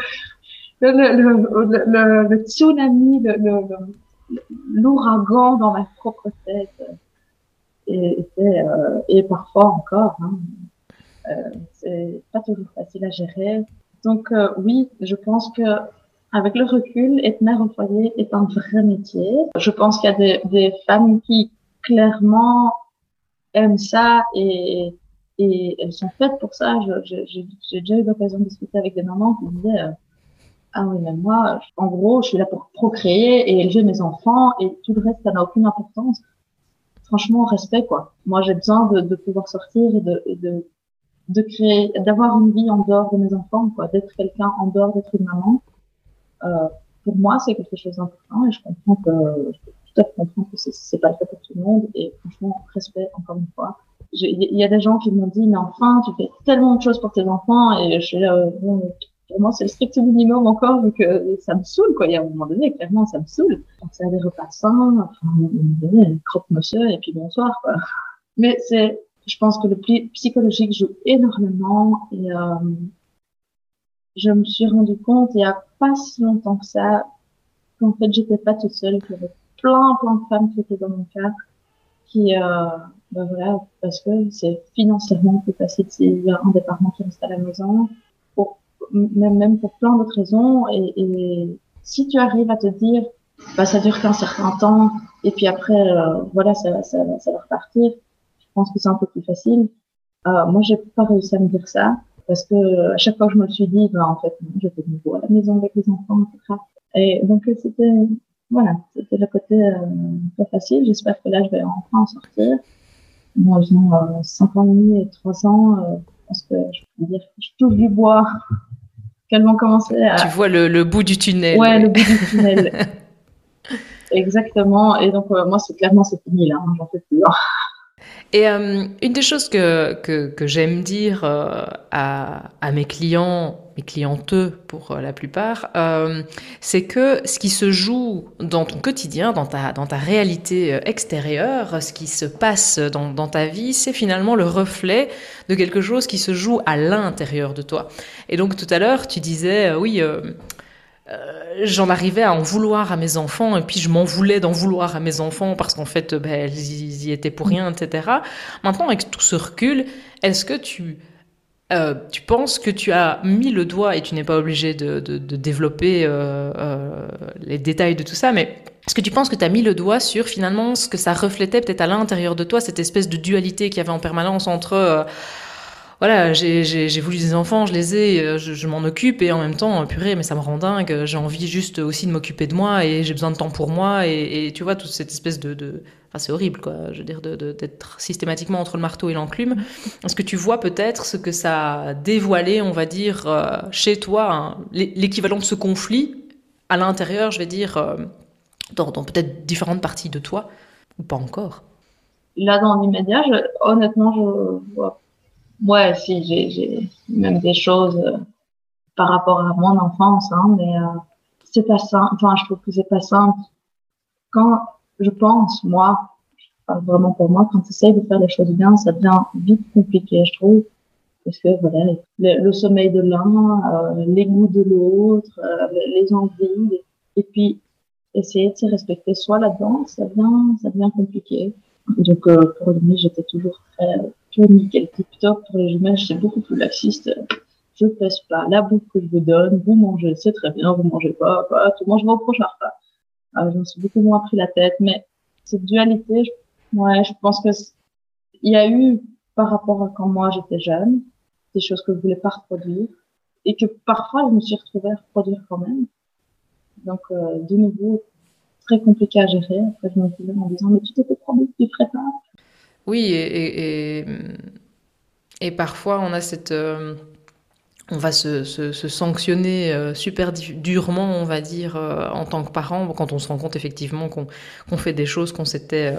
le, le, le, le, tsunami, l'ouragan dans ma propre tête était, euh, et parfois encore, hein, euh, c'est pas toujours facile à gérer. Donc, euh, oui, je pense que avec le recul, être mère au foyer est un vrai métier. Je pense qu'il y a des, des, femmes qui clairement aiment ça et, et elles sont faites pour ça. J'ai déjà eu l'occasion de discuter avec des mamans qui me disaient euh, ah oui mais moi en gros je suis là pour procréer et élever mes enfants et tout le reste ça n'a aucune importance. Franchement respect quoi. Moi j'ai besoin de, de, pouvoir sortir et de, et de de créer, d'avoir une vie en dehors de mes enfants, quoi, d'être quelqu'un en dehors d'être une maman. Euh, pour moi, c'est quelque chose d'important et je comprends que, je peux tout à fait comprendre que c'est pas le cas pour tout le monde et franchement, respect encore une fois. Il y a des gens qui m'ont dit, mais enfin, tu fais tellement de choses pour tes enfants et je euh, bon, pour moi, c'est le strict minimum encore, vu que ça me saoule, quoi. Il y a un moment donné, clairement, ça me saoule. C'est à des repas sains, enfin, croque-monsieur, et puis bonsoir, quoi. Mais c'est, je pense que le psychologique joue énormément, et euh, je me suis rendu compte, il y a pas si longtemps que ça, qu'en fait, j'étais pas toute seule, qu'il y avait plein, plein de femmes qui étaient dans mon cas, qui, euh, ben voilà, parce que c'est financièrement plus facile s'il y a un des parents qui reste à la maison, pour, même, même pour plein d'autres raisons, et, et, si tu arrives à te dire, bah, ça dure qu'un certain temps, et puis après, euh, voilà, ça, ça, ça va repartir, je pense que c'est un peu plus facile. Euh, moi, j'ai pas réussi à me dire ça parce que à chaque fois que je me suis dit, ben, en fait, j'étais de nouveau à la maison avec les enfants, etc. Et donc, c'était, voilà, c'était le côté euh, pas facile. J'espère que là, je vais enfin en sortir. Moi, j'ai euh, 5 ans et demi et 3 ans. Euh, parce que je peux dire je touche du bois qu'elles vont commencer à... Tu vois le, le, bout du tunnel. Ouais, le bout du tunnel. Exactement. Et donc, euh, moi, c'est clairement, c'est fini là. Hein, J'en fais plus. Hein. Et euh, une des choses que, que, que j'aime dire euh, à, à, mes clients, mes clienteux pour euh, la plupart, euh, c'est que ce qui se joue dans ton quotidien, dans ta, dans ta réalité euh, extérieure, ce qui se passe dans, dans ta vie, c'est finalement le reflet de quelque chose qui se joue à l'intérieur de toi. Et donc tout à l'heure, tu disais, oui, j'en arrivais à en vouloir à mes enfants et puis je m'en voulais d'en vouloir à mes enfants parce qu'en fait ben, elles y étaient pour rien etc maintenant avec tout ce recul est-ce que tu euh, tu penses que tu as mis le doigt et tu n'es pas obligé de, développer euh, euh, les détails de tout ça mais est-ce que tu penses que tu as mis le doigt sur finalement ce que ça reflétait peut-être à l'intérieur de toi cette espèce de dualité qu'il y avait en permanence entre euh, voilà, j'ai voulu des enfants, je les ai, euh, je, m'en occupe et en même temps, purée, mais ça me rend dingue. J'ai envie juste aussi de m'occuper de moi et j'ai besoin de temps pour moi et, tu vois toute cette espèce de, de... enfin c'est horrible quoi. Je veux dire d'être systématiquement entre le marteau et l'enclume. Est-ce que tu vois peut-être ce que ça a dévoilé, on va dire, euh, chez toi, hein, l'équivalent de ce conflit à l'intérieur, je vais dire, euh, dans, dans peut-être différentes parties de toi ou pas encore? Là, dans l'immédiat, honnêtement, je vois Ouais, si, j'ai même des choses euh, par rapport à mon enfance, hein, mais euh, c'est pas simple. Enfin, je trouve que c'est pas simple. Quand je pense, moi, parle vraiment pour moi, quand tu essayes de faire les choses bien, ça devient vite compliqué, je trouve. Parce que voilà, le, le sommeil de l'un, euh, les goûts de l'autre, euh, les envies, et puis essayer de se respecter soi là-dedans, ça devient, ça devient compliqué. Donc euh, pour lui, j'étais toujours très tout nickel tip top pour les jumeaux, c'est beaucoup plus laxiste. Je pèse pas la bouffe que je vous donne, vous mangez, c'est très bien, vous mangez pas, pas, tout mange vos prochains repas. Euh, je me suis beaucoup moins pris la tête, mais cette dualité, je, ouais, je pense que il y a eu par rapport à quand moi j'étais jeune, des choses que je voulais pas reproduire et que parfois je me suis retrouvée à reproduire quand même. Donc, de nouveau, très compliqué à gérer. Après, je me disais en disant, mais tu t'étais promis que tu ferais pas. Oui, et, parfois, on a cette on va se, sanctionner euh, super durement, on va dire, euh, en tant que parent, quand on se rend compte effectivement qu'on fait des choses qu'on s'était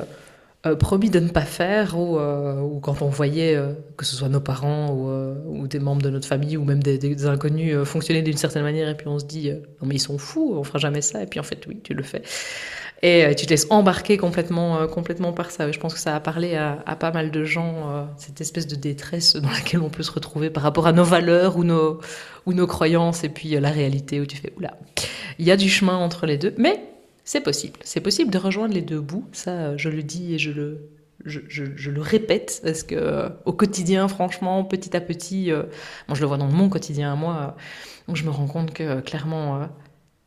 euh, promis de ne pas faire, ou, quand on voyait que ce soit nos parents ou, des membres de notre famille ou même des, inconnus fonctionner d'une certaine manière, et puis on se dit non mais ils sont fous, on fera jamais ça, et puis en fait oui, tu le fais. Et euh, tu te laisses embarquer complètement, euh, complètement par ça. Je pense que ça a parlé à, pas mal de gens, euh, cette espèce de détresse dans laquelle on peut se retrouver par rapport à nos valeurs ou nos, ou nos croyances, et puis la réalité où tu fais, oula, il y a du chemin entre les deux, mais c'est possible. C'est possible de rejoindre les deux bouts, ça je le dis et je le, je, je, le répète parce que au quotidien, franchement, petit à petit, moi je le vois dans mon quotidien à moi, je me rends compte que clairement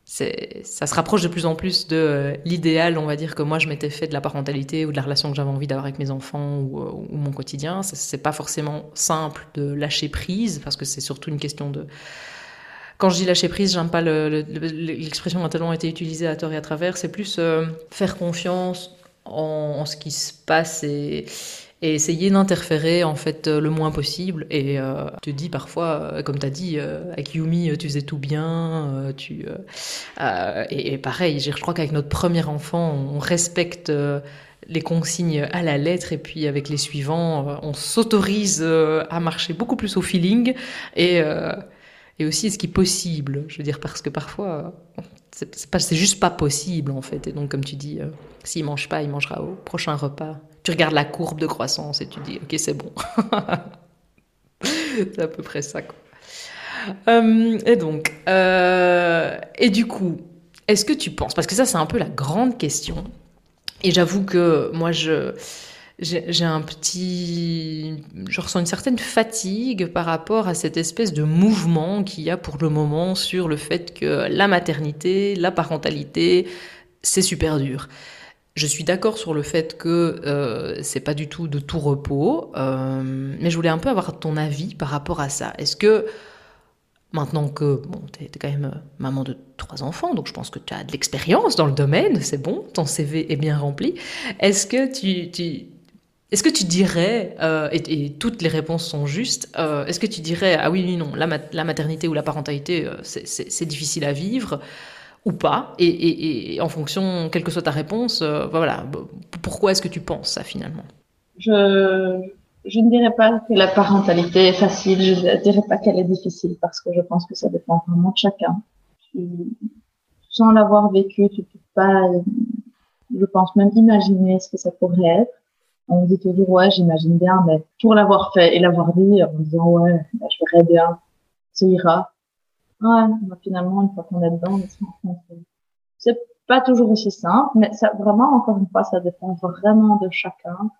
ça se rapproche de plus en plus de euh, l'idéal, on va dire, que moi je m'étais fait de la parentalité ou de la relation que j'avais envie d'avoir avec mes enfants ou, euh, mon quotidien. C'est pas forcément simple de lâcher prise parce que c'est surtout une question de. Quand je dis lâcher prise, j'aime pas l'expression a tellement été utilisée à tort et à travers. C'est plus euh, faire confiance en, en, ce qui se passe et, et essayer d'interférer en fait euh, le moins possible. Et euh, te dis parfois, euh, comme tu as dit, euh, avec Yumi, tu faisais tout bien. tu, et, pareil, je crois qu'avec notre premier enfant, on respecte les consignes à la lettre et puis avec les suivants, on s'autorise à marcher beaucoup plus au feeling et, et aussi ce qui est possible? Je veux dire, parce que parfois, c'est juste pas possible en fait. Et donc, comme tu dis, s'il mange pas, il mangera au prochain repas tu regardes la courbe de croissance et tu dis, ok, c'est bon. c'est à peu près ça. Quoi. Euh, et donc, euh, et du coup, est-ce que tu penses, parce que ça c'est un peu la grande question, et j'avoue que moi je j'ai un petit, je ressens une certaine fatigue par rapport à cette espèce de mouvement qu'il y a pour le moment sur le fait que la maternité, la parentalité, c'est super dur. Je suis d'accord sur le fait que euh, c'est pas du tout de tout repos, euh, mais je voulais un peu avoir ton avis par rapport à ça. Est-ce que maintenant que bon, tu es, quand même euh, maman de trois enfants, donc je pense que tu as de l'expérience dans le domaine, c'est bon, ton CV est bien rempli. Est-ce que tu, est-ce que tu dirais, euh, et, toutes les réponses sont justes, est-ce que tu dirais, ah oui, oui, non, la, maternité ou la parentalité, c'est difficile à vivre ou pas, et, en fonction, quelle que soit ta réponse, euh, voilà, pourquoi est-ce que tu penses ça finalement? Je, je ne dirais pas que la parentalité est facile, je ne dirais pas qu'elle est difficile, parce que je pense que ça dépend vraiment de chacun. sans l'avoir vécu, tu peux pas, je pense même imaginer ce que ça pourrait être. On dit toujours, ouais, j'imagine bien, mais pour l'avoir fait et l'avoir dit en disant, ouais, bah, je verrais bien, ça ira, Ouais, bah, finalement, une fois qu'on est dedans, c'est pas toujours aussi simple, mais ça, vraiment, encore une fois, ça dépend vraiment de chacun.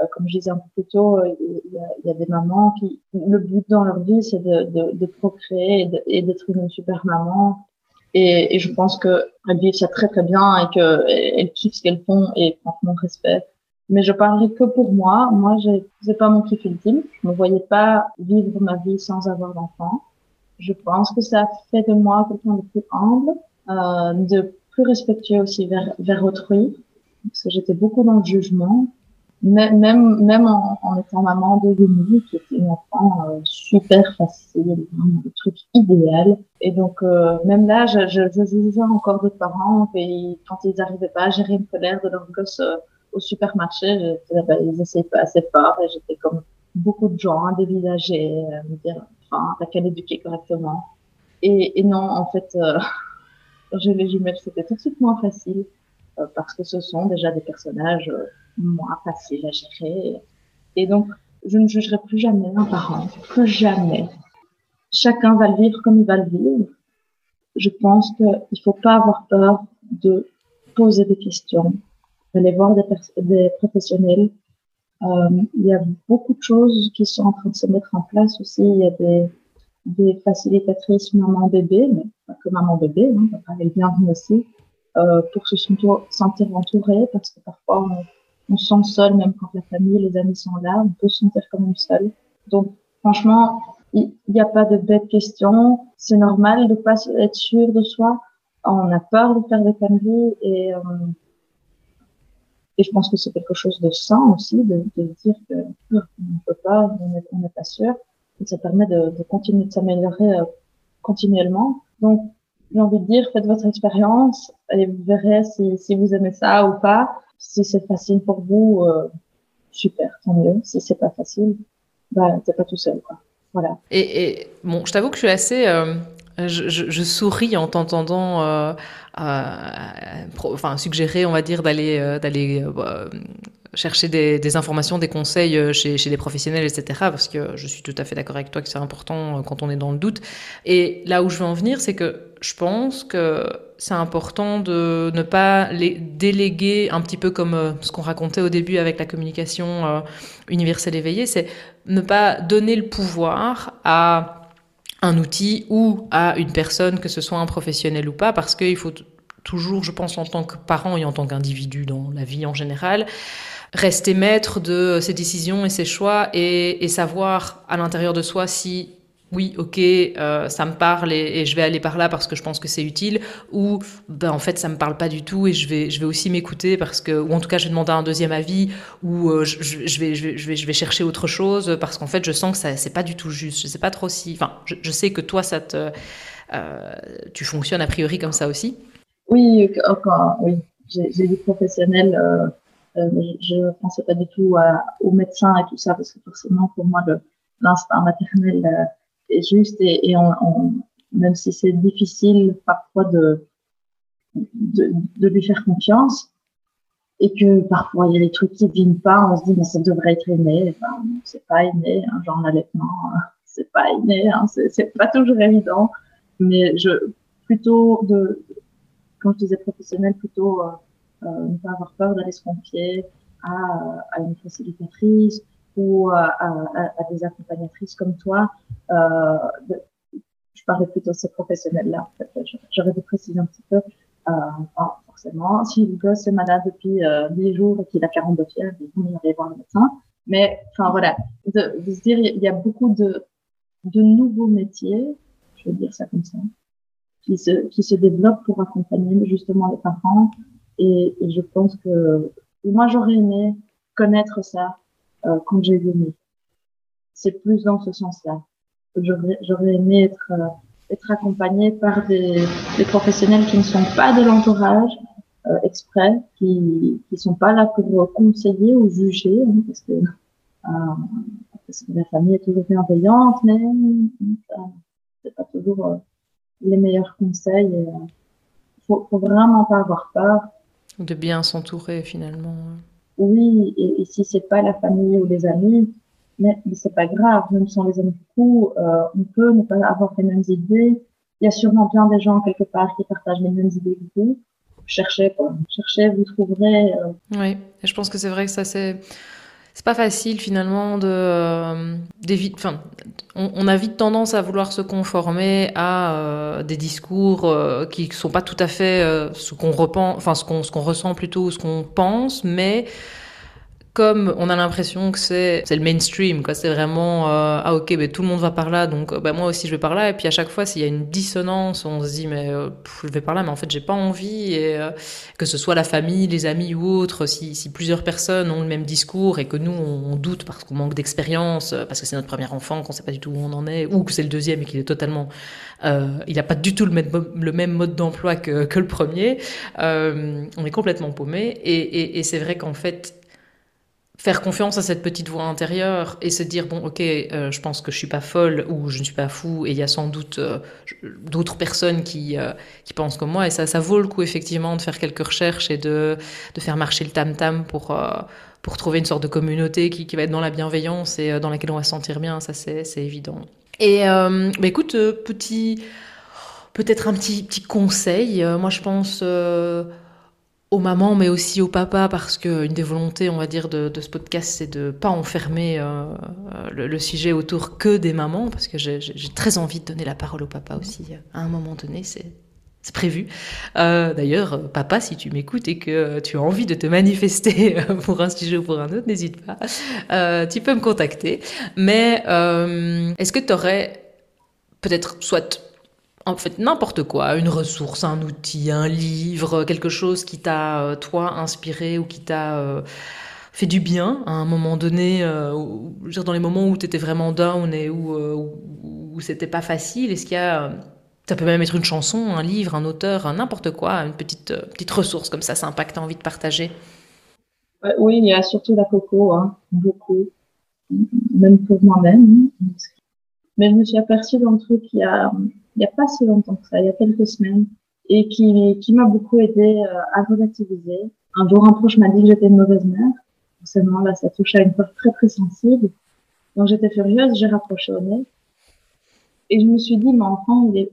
Euh, comme je disais un peu plus tôt, euh, il y, a, y, a, des mamans qui, le but dans leur vie, c'est de, de, de, procréer et d'être une super maman. Et, et je pense qu'elles vivent ça très très bien et qu'elles kiffent ce qu'elles font et franchement respect. Mais je parlerai que pour moi. Moi, c'est pas mon kiff ultime. Je me voyais pas vivre ma vie sans avoir d'enfant. Je pense que ça fait de moi quelqu'un de plus humble, euh, de plus respectueux aussi vers, vers autrui, parce que j'étais beaucoup dans le jugement, même même en, en étant maman de Yumi, qui était une enfant euh, super facile, vraiment le truc idéal. Et donc euh, même là, je, je, je jugeais encore d'autres parents, et quand ils n'arrivaient pas à gérer une colère de leur gosse euh, au supermarché, je, bah, ils essayaient pas assez fort, et j'étais comme beaucoup de gens, hein, dévisagés, me dire t'as qu'à l'éduquer correctement. Et, non, en fait, euh, j'ai les jumelles, c'était tout de suite moins facile euh, parce que ce sont déjà des personnages euh, moins faciles à gérer. Et donc, je ne jugerai plus jamais un parent, plus jamais. Chacun va le vivre comme il va le vivre. Je pense qu'il faut pas avoir peur de poser des questions, d'aller voir des, des professionnels il y a beaucoup de choses qui sont en train de se mettre en place aussi. Il y a des, des facilitatrices maman-bébé, mais pas que maman-bébé, hein, papa est bienvenu aussi, euh, pour se sentir entouré, parce que parfois on, on se sent seul, même quand la famille les amis sont là, on peut se sentir quand même seul. Donc franchement, il n'y a pas de bête question. C'est normal de pas être sûr de soi. on a peur de faire des conneries et, euh, et je pense que c'est quelque chose de sain aussi de, de dire que on ne peut pas, on n'est pas sûr. Et ça permet de, continuer de s'améliorer euh, continuellement. Donc, j'ai envie de dire, faites votre expérience et vous verrez si, si vous aimez ça ou pas. Si c'est facile pour vous, euh, super, tant mieux. Si c'est pas facile, bah, t'es pas tout seul, quoi. Voilà. Et, et bon, je t'avoue que je suis assez euh, je, souris en t'entendant euh, euh, enfin, suggérer, on va dire, d'aller euh, chercher des, informations, des conseils chez, chez des professionnels, etc. Parce que je suis tout à fait d'accord avec toi que c'est important quand on est dans le doute. Et là où je veux en venir, c'est que je pense que c'est important de ne pas les déléguer un petit peu comme ce qu'on racontait au début avec la communication universelle éveillée, c'est ne pas donner le pouvoir à un outil ou à une personne, que ce soit un professionnel ou pas, parce qu'il faut toujours, je pense, en tant que parent et en tant qu'individu dans la vie en général, rester maître de ses décisions et ses choix et, et savoir à l'intérieur de soi si oui, ok, euh, ça me parle et, je vais aller par là parce que je pense que c'est utile, ou ben, en fait ça me parle pas du tout et je vais, je vais aussi m'écouter parce que, ou en tout cas je vais demander un deuxième avis, ou euh, je, je, vais, je, vais, je vais chercher autre chose parce qu'en fait je sens que ça c'est pas du tout juste. Je sais pas trop si, enfin, je, je sais que toi ça te, euh, tu fonctionnes a priori comme ça aussi. Oui, encore, oui, j'ai des professionnels. Euh, euh, je ne pensais pas du tout à, aux médecins et tout ça parce que forcément pour moi l'instinct maternel est juste et, et même si c'est difficile parfois de, de, lui faire confiance et que parfois il y a des trucs qui ne viennent pas, on se dit mais ça devrait être aimé, c'est pas aimé, hein, genre l'allaitement, hein, c'est pas aimé, hein, c'est pas toujours évident, mais je plutôt de quand je disais professionnel plutôt euh, euh, ne pas avoir peur d'aller se confier à, une facilitatrice ou à, des accompagnatrices comme toi. Euh, je parlais plutôt de ces professionnels-là. En fait. J'aurais dû préciser un petit peu. Euh, forcément, si le gosse est malade depuis euh, 10 jours et qu'il a 42 fièvres, il va aller voir le médecin. Mais enfin voilà, de, de se dire, il y a beaucoup de, de nouveaux métiers, je vais dire ça comme ça, qui se, qui se développent pour accompagner justement les parents. Et, et je pense que moi, j'aurais aimé connaître ça euh, quand j'ai vu C'est plus dans ce sens-là. J'aurais aimé être, euh, être accompagnée par des, des, professionnels qui ne sont pas de l'entourage euh, exprès, qui ne sont pas là pour conseiller ou juger, hein, parce que parce que la famille est toujours bienveillante, mais c'est pas toujours les meilleurs conseils. Il faut, faut vraiment pas avoir peur. De bien s'entourer finalement oui, et, si c'est pas la famille ou les amis, mais, mais c'est pas grave, même si on les aime beaucoup, euh, on peut ne pas avoir les mêmes idées. Il y a sûrement bien des gens quelque part qui partagent les mêmes idées que vous. Cherchez. Cherchez, vous trouverez. Euh... Oui, je pense que c'est vrai que ça c'est c'est pas facile finalement de euh, enfin on, a vite tendance à vouloir se conformer à euh, des discours qui sont pas tout à fait ce qu'on ce qu'on qu'on ressent plutôt ce qu'on pense mais comme on a l'impression que c'est le mainstream, quoi. C'est vraiment euh, ah ok, ben tout le monde va par là, donc ben moi aussi je vais par là. Et puis à chaque fois, s'il y a une dissonance, on se dit mais euh, je vais par là, mais en fait j'ai pas envie. Et que ce soit la famille, les amis ou autres, si, si plusieurs personnes ont le même discours et que nous on, doute parce qu'on manque d'expérience, parce que c'est notre premier enfant, qu'on sait pas du tout où on en est, ou que c'est le deuxième et qu'il est totalement, il a pas du tout le même, le même mode d'emploi que, que le premier, on est complètement paumé. Et, et, et c'est vrai qu'en fait faire confiance à cette petite voix intérieure et se dire bon ok euh, je pense que je suis pas folle ou je ne suis pas fou et il y a sans doute euh, d'autres personnes qui euh, qui pensent comme moi. Et ça ça vaut le coup effectivement de faire quelques recherches et de de faire marcher le tam tam pour pour trouver une sorte de communauté qui, qui va être dans la bienveillance et dans laquelle on va se sentir bien. Ça c'est c'est évident. Et bah écoute petit peut-être un petit petit conseil. Moi je pense aux mamans, mais aussi au papa, parce qu'une des volontés, on va dire, de, ce podcast, c'est de pas enfermer euh, le, sujet autour que des mamans, parce que j'ai très envie de donner la parole au papa aussi. À un moment donné, c'est prévu. Euh, d'ailleurs, papa, si tu m'écoutes et que tu as envie de te manifester pour un sujet ou pour un autre, n'hésite pas. Euh, tu peux me contacter. Mais est-ce que tu aurais peut-être soit en fait n'importe quoi, une ressource, un outil, un livre, quelque chose qui t'a euh, toi inspiré ou qui t'a euh, fait du bien à un moment donné, euh, dans les moments où tu étais vraiment down et où, où, c'était pas facile, est-ce qu'il y a ça peut même être une chanson, un livre, un auteur, n'importe quoi, une petite petite ressource comme ça, sympa que tu as envie de partager? Oui, il y a surtout la coco, hein, beaucoup, même pour moi-même. Mais je me suis aperçue d'un truc il y a il n'y a pas si longtemps que ça, il y a quelques semaines, et qui, qui m'a beaucoup aidé euh, à relativiser. Un jour, un proche m'a dit que j'étais une mauvaise mère. Forcément, là, ça touche à une part très, très sensible. Donc, j'étais furieuse, j'ai rapproché au nez. Et je me suis dit, mon enfant, il est,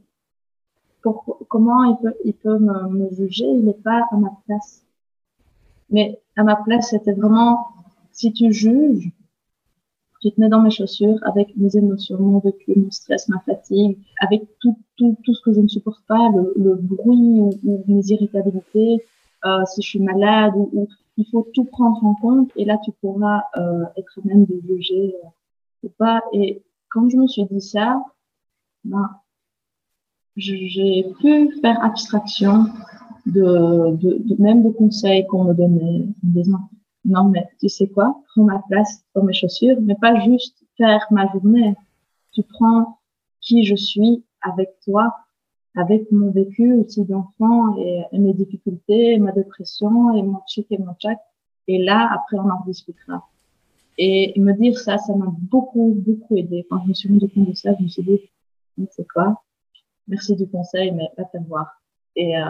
comment il peut, il peut me juger? Il n'est pas à ma place. Mais à ma place, c'était vraiment, si tu juges, tu te mets dans mes chaussures avec mes émotions, mon vécu, mon stress, ma fatigue, avec tout, tout, tout ce que je ne supporte pas, le, le bruit ou, ou, mes irritabilités, euh, si je suis malade ou, ou, il faut tout prendre en compte et là tu pourras euh, être même de juger euh, ou pas. Et quand je me suis dit ça, ben, j'ai pu faire abstraction de, de, de même des conseils qu'on me donnait disant non, mais tu sais quoi, prends ma place dans mes chaussures, mais pas juste faire ma journée. Tu prends qui je suis avec toi, avec mon vécu aussi d'enfant et, mes difficultés, ma dépression et mon chic et mon tchac. Et là, après, on en discutera. Et me dire ça, ça m'a beaucoup, beaucoup aidé. Quand je me suis rendu compte de ça, je me suis dit, c'est quoi? Merci du conseil, mais pas te voir. Et, euh,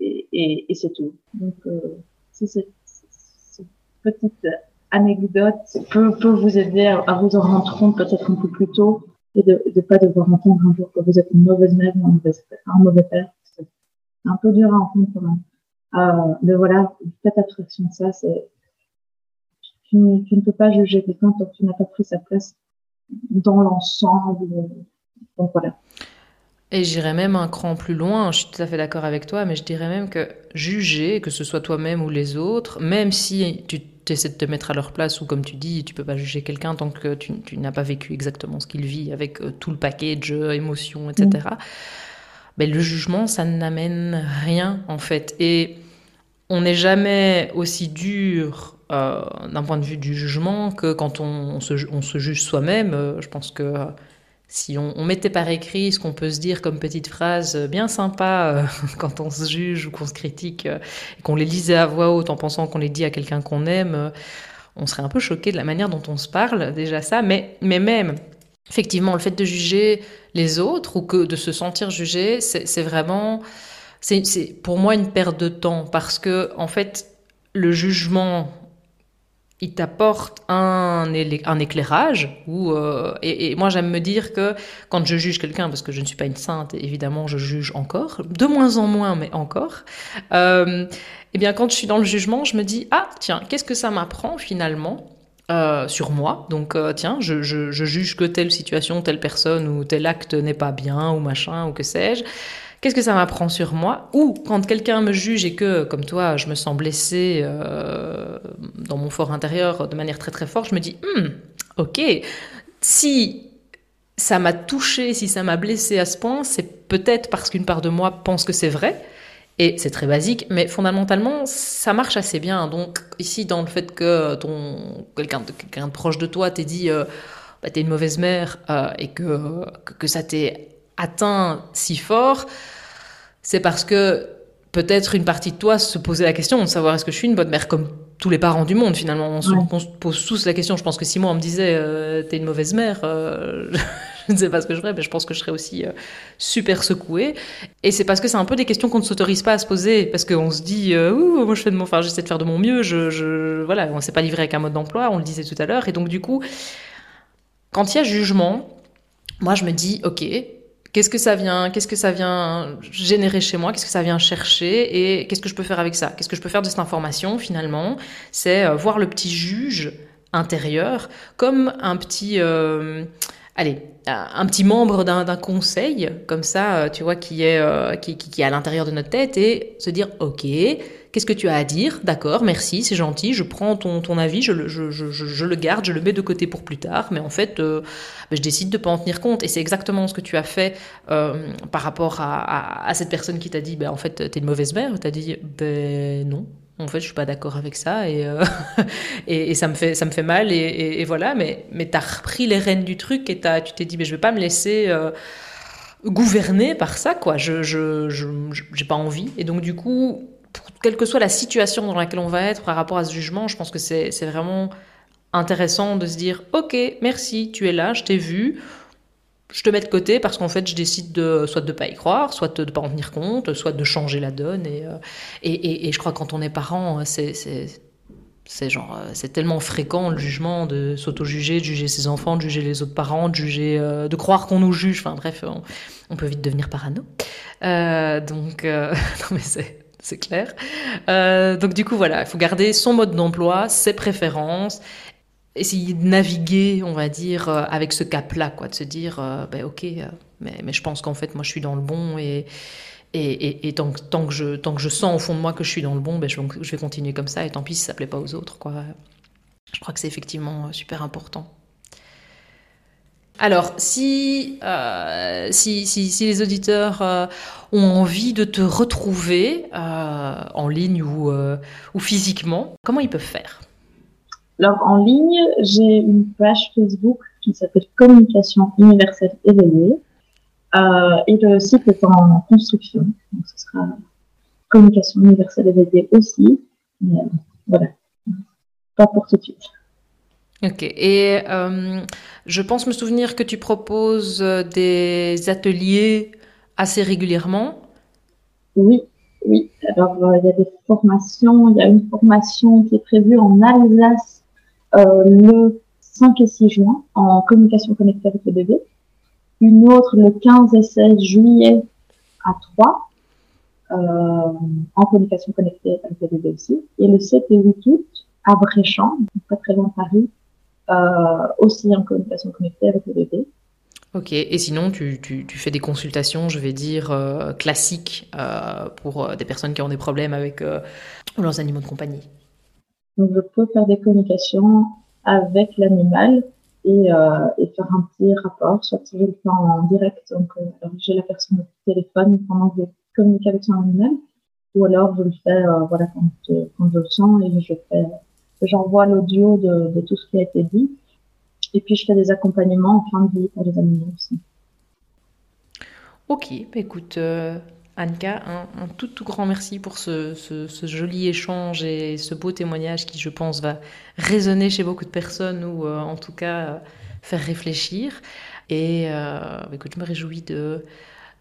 et, et, et c'est tout. Donc, euh, c'est petite anecdote peut, peut vous aider à, vous en rendre compte peut-être un peu plus tôt et de ne pas devoir entendre un jour que vous êtes une mauvaise mère ou un mauvais, père. C'est un peu dur à entendre quand même. Euh, mais voilà, faites abstraction de ça. C'est tu, ne peux pas juger quelqu'un tant que tu n'as pas pris sa place dans l'ensemble. Donc voilà. Et j'irais même un cran plus loin, je suis tout à fait d'accord avec toi, mais je dirais même que juger, que ce soit toi-même ou les autres, même si tu essaies de te mettre à leur place ou comme tu dis, tu peux pas juger quelqu'un tant que tu, tu n'as pas vécu exactement ce qu'il vit avec euh, tout le package, euh, émotions, etc. Mm. Ben, le jugement, ça n'amène rien en fait. Et on n'est jamais aussi dur euh, d'un point de vue du jugement que quand on, on, se, on se, juge soi-même. je pense que si on, mettait par écrit ce qu'on peut se dire comme petite phrase bien sympa euh, quand on se juge ou qu'on se critique, euh, et qu'on les lisait à voix haute en pensant qu'on les dit à quelqu'un qu'on aime, euh, on serait un peu choqué de la manière dont on se parle, déjà ça, mais, mais même, effectivement, le fait de juger les autres ou que de se sentir jugé, c'est vraiment, c'est pour moi une perte de temps parce que, en fait, le jugement il t'apporte un, un, éclairage. Euh, et, moi, j'aime me dire que quand je juge quelqu'un, parce que je ne suis pas une sainte, évidemment, je juge encore, de moins en moins, mais encore. Euh, eh bien, quand je suis dans le jugement, je me dis ah tiens, qu'est-ce que ça m'apprend finalement euh, sur moi? Donc, euh, tiens, je, je, juge que telle situation, telle personne ou tel acte n'est pas bien ou machin ou que sais-je. Qu'est-ce que ça m'apprend sur moi Ou quand quelqu'un me juge et que, comme toi, je me sens blessée euh, dans mon fort intérieur de manière très très forte, je me dis, hmm, ok, si ça m'a touché, si ça m'a blessé à ce point, c'est peut-être parce qu'une part de moi pense que c'est vrai. Et c'est très basique, mais fondamentalement, ça marche assez bien. Donc, ici, dans le fait que ton quelqu'un de, quelqu'un de proche de toi t'ait dit euh, bah, t'es une mauvaise mère euh, et que, que, que ça t'ait atteint si fort, c'est parce que peut-être une partie de toi se posait la question de savoir est-ce que je suis une bonne mère comme tous les parents du monde finalement. On, se, pose tous la question. Je pense que si moi on me disait euh, t'es une mauvaise mère euh, je ne sais pas ce que je ferais mais je pense que je serais aussi euh, super secouée. Et c'est parce que c'est un peu des questions qu'on ne s'autorise pas à se poser parce qu'on se dit ouh moi je fais de mon enfin j'essaie de faire de mon mieux je, je voilà on s'est pas livré avec un mode d'emploi on le disait tout à l'heure. Et donc du coup quand il y a jugement moi je me dis ok Qu'est-ce que ça vient, qu'est-ce que ça vient générer chez moi, qu'est-ce que ça vient chercher et qu'est-ce que je peux faire avec ça? Qu'est-ce que je peux faire de cette information finalement? C'est euh, voir le petit juge intérieur comme un petit, euh, allez, un petit membre d'un conseil, comme ça, tu vois, qui est, qui, qui, est à l'intérieur de notre tête, et se dire, ok, Qu'est-ce que tu as à dire D'accord, merci, c'est gentil, je prends ton, ton avis, je le, je, je, je, le garde, je le mets de côté pour plus tard, mais en fait, euh, ben, je décide de ne pas en tenir compte. Et c'est exactement ce que tu as fait euh, par rapport à, à, cette personne qui t'a dit, ben, en fait, t'es une mauvaise mère. Tu as dit, ben non, en fait, je suis pas d'accord avec ça et, euh, et, et, ça me fait ça me fait mal et, et, voilà. Mais mais t'as repris les rênes du truc et as, tu t'es dit mais je vais pas me laisser euh, gouverner par ça quoi. Je je j'ai pas envie et donc du coup quelle que soit la situation dans laquelle on va être par rapport à ce jugement, je pense que c'est vraiment intéressant de se dire Ok, merci, tu es là, je t'ai vu, je te mets de côté parce qu'en fait, je décide de soit de ne pas y croire, soit de ne pas en tenir compte, soit de changer la donne. Et, euh, je crois que quand on est parent, c'est. C'est genre, euh, c'est tellement fréquent le jugement de s'auto-juger, de juger ses enfants, de juger les autres parents, euh, de croire qu'on nous juge. Enfin bref, on, peut vite devenir parano. donc, non mais c'est, c'est clair. Euh, donc du coup, voilà, il faut garder son mode d'emploi, ses préférences, essayer de naviguer, on va dire, euh, avec ce cap-là, quoi, de se dire, euh, ben ok, mais, mais, je pense qu'en fait, moi, je suis dans le bon et, et, et, tant, que, tant, que je, tant que je sens au fond de moi que je suis dans le bon, ben, je, je vais continuer comme ça et tant pis si ça plaît pas aux autres, quoi. Je crois que c'est effectivement super important. Alors, si, euh, si, si, si, les auditeurs euh, ont envie de te retrouver euh, en ligne ou, ou, physiquement, comment ils peuvent faire? Alors, en ligne, j'ai une page Facebook qui s'appelle Communication universelle éveillée. Et le site est en construction. Donc, ce sera Communication universelle éveillée aussi. Mais voilà, pas pour tout de suite. Ok. Et euh, je pense me souvenir que tu proposes euh, des ateliers assez régulièrement. Oui, oui. Alors, euh, il y a des formations. Il y a une formation qui est prévue en Alsace le 5 et 6 juin en communication connectée avec le bébé. Une autre le 15 et 16 juillet à 3 euh, en communication connectée avec le bébé aussi. Et le 7 et 8 août à Bréchamp, pas très loin de Paris, aussi en communication connectée avec le bébé. Ok, et sinon tu, tu, tu, fais des consultations, je vais dire, euh, classiques euh, pour euh, des personnes qui ont des problèmes avec euh, leurs animaux de compagnie. Donc je peux faire des communications avec l'animal et, euh, et, faire un petit rapport, soit je le fais en direct, donc j'ai la personne au téléphone pendant que je communique avec son animal, ou alors je le fais voilà, quand, quand je le sens et je fais j'envoie l'audio de, tout ce qui a été dit. Et puis, je fais des accompagnements en fin de vie pour les animaux aussi. Ok, bah, écoute, euh, Anka, un, tout, tout grand merci pour ce, joli échange et ce beau témoignage qui, je pense, va résonner chez beaucoup de personnes ou euh, en tout cas euh, faire réfléchir. Et bah, écoute, je me réjouis de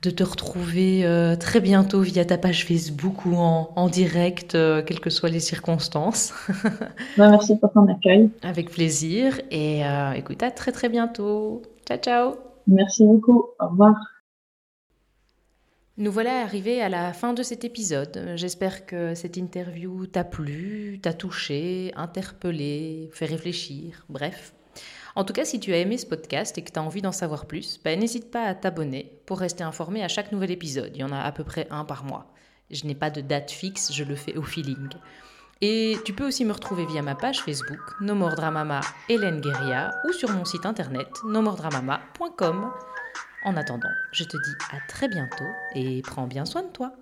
de te retrouver euh, très bientôt via ta page Facebook ou en, en direct, euh, quelles que soient les circonstances. merci pour ton accueil. Avec plaisir. Et euh, écoute, à très très bientôt. Ciao, ciao. Merci beaucoup. Au revoir. Nous voilà arrivés à la fin de cet épisode. J'espère que cette interview t'a plu, t'a touché, interpellé, fait réfléchir, bref, en tout cas, si tu as aimé ce podcast et que tu as envie d'en savoir plus, bah, n'hésite pas à t'abonner pour rester informé à chaque nouvel épisode. Il y en a à peu près un par mois. Je n'ai pas de date fixe, je le fais au feeling. Et tu peux aussi me retrouver via ma page Facebook, Nomordramama Hélène Guéria, ou sur mon site internet, nomordramama.com. En attendant, je te dis à très bientôt et prends bien soin de toi.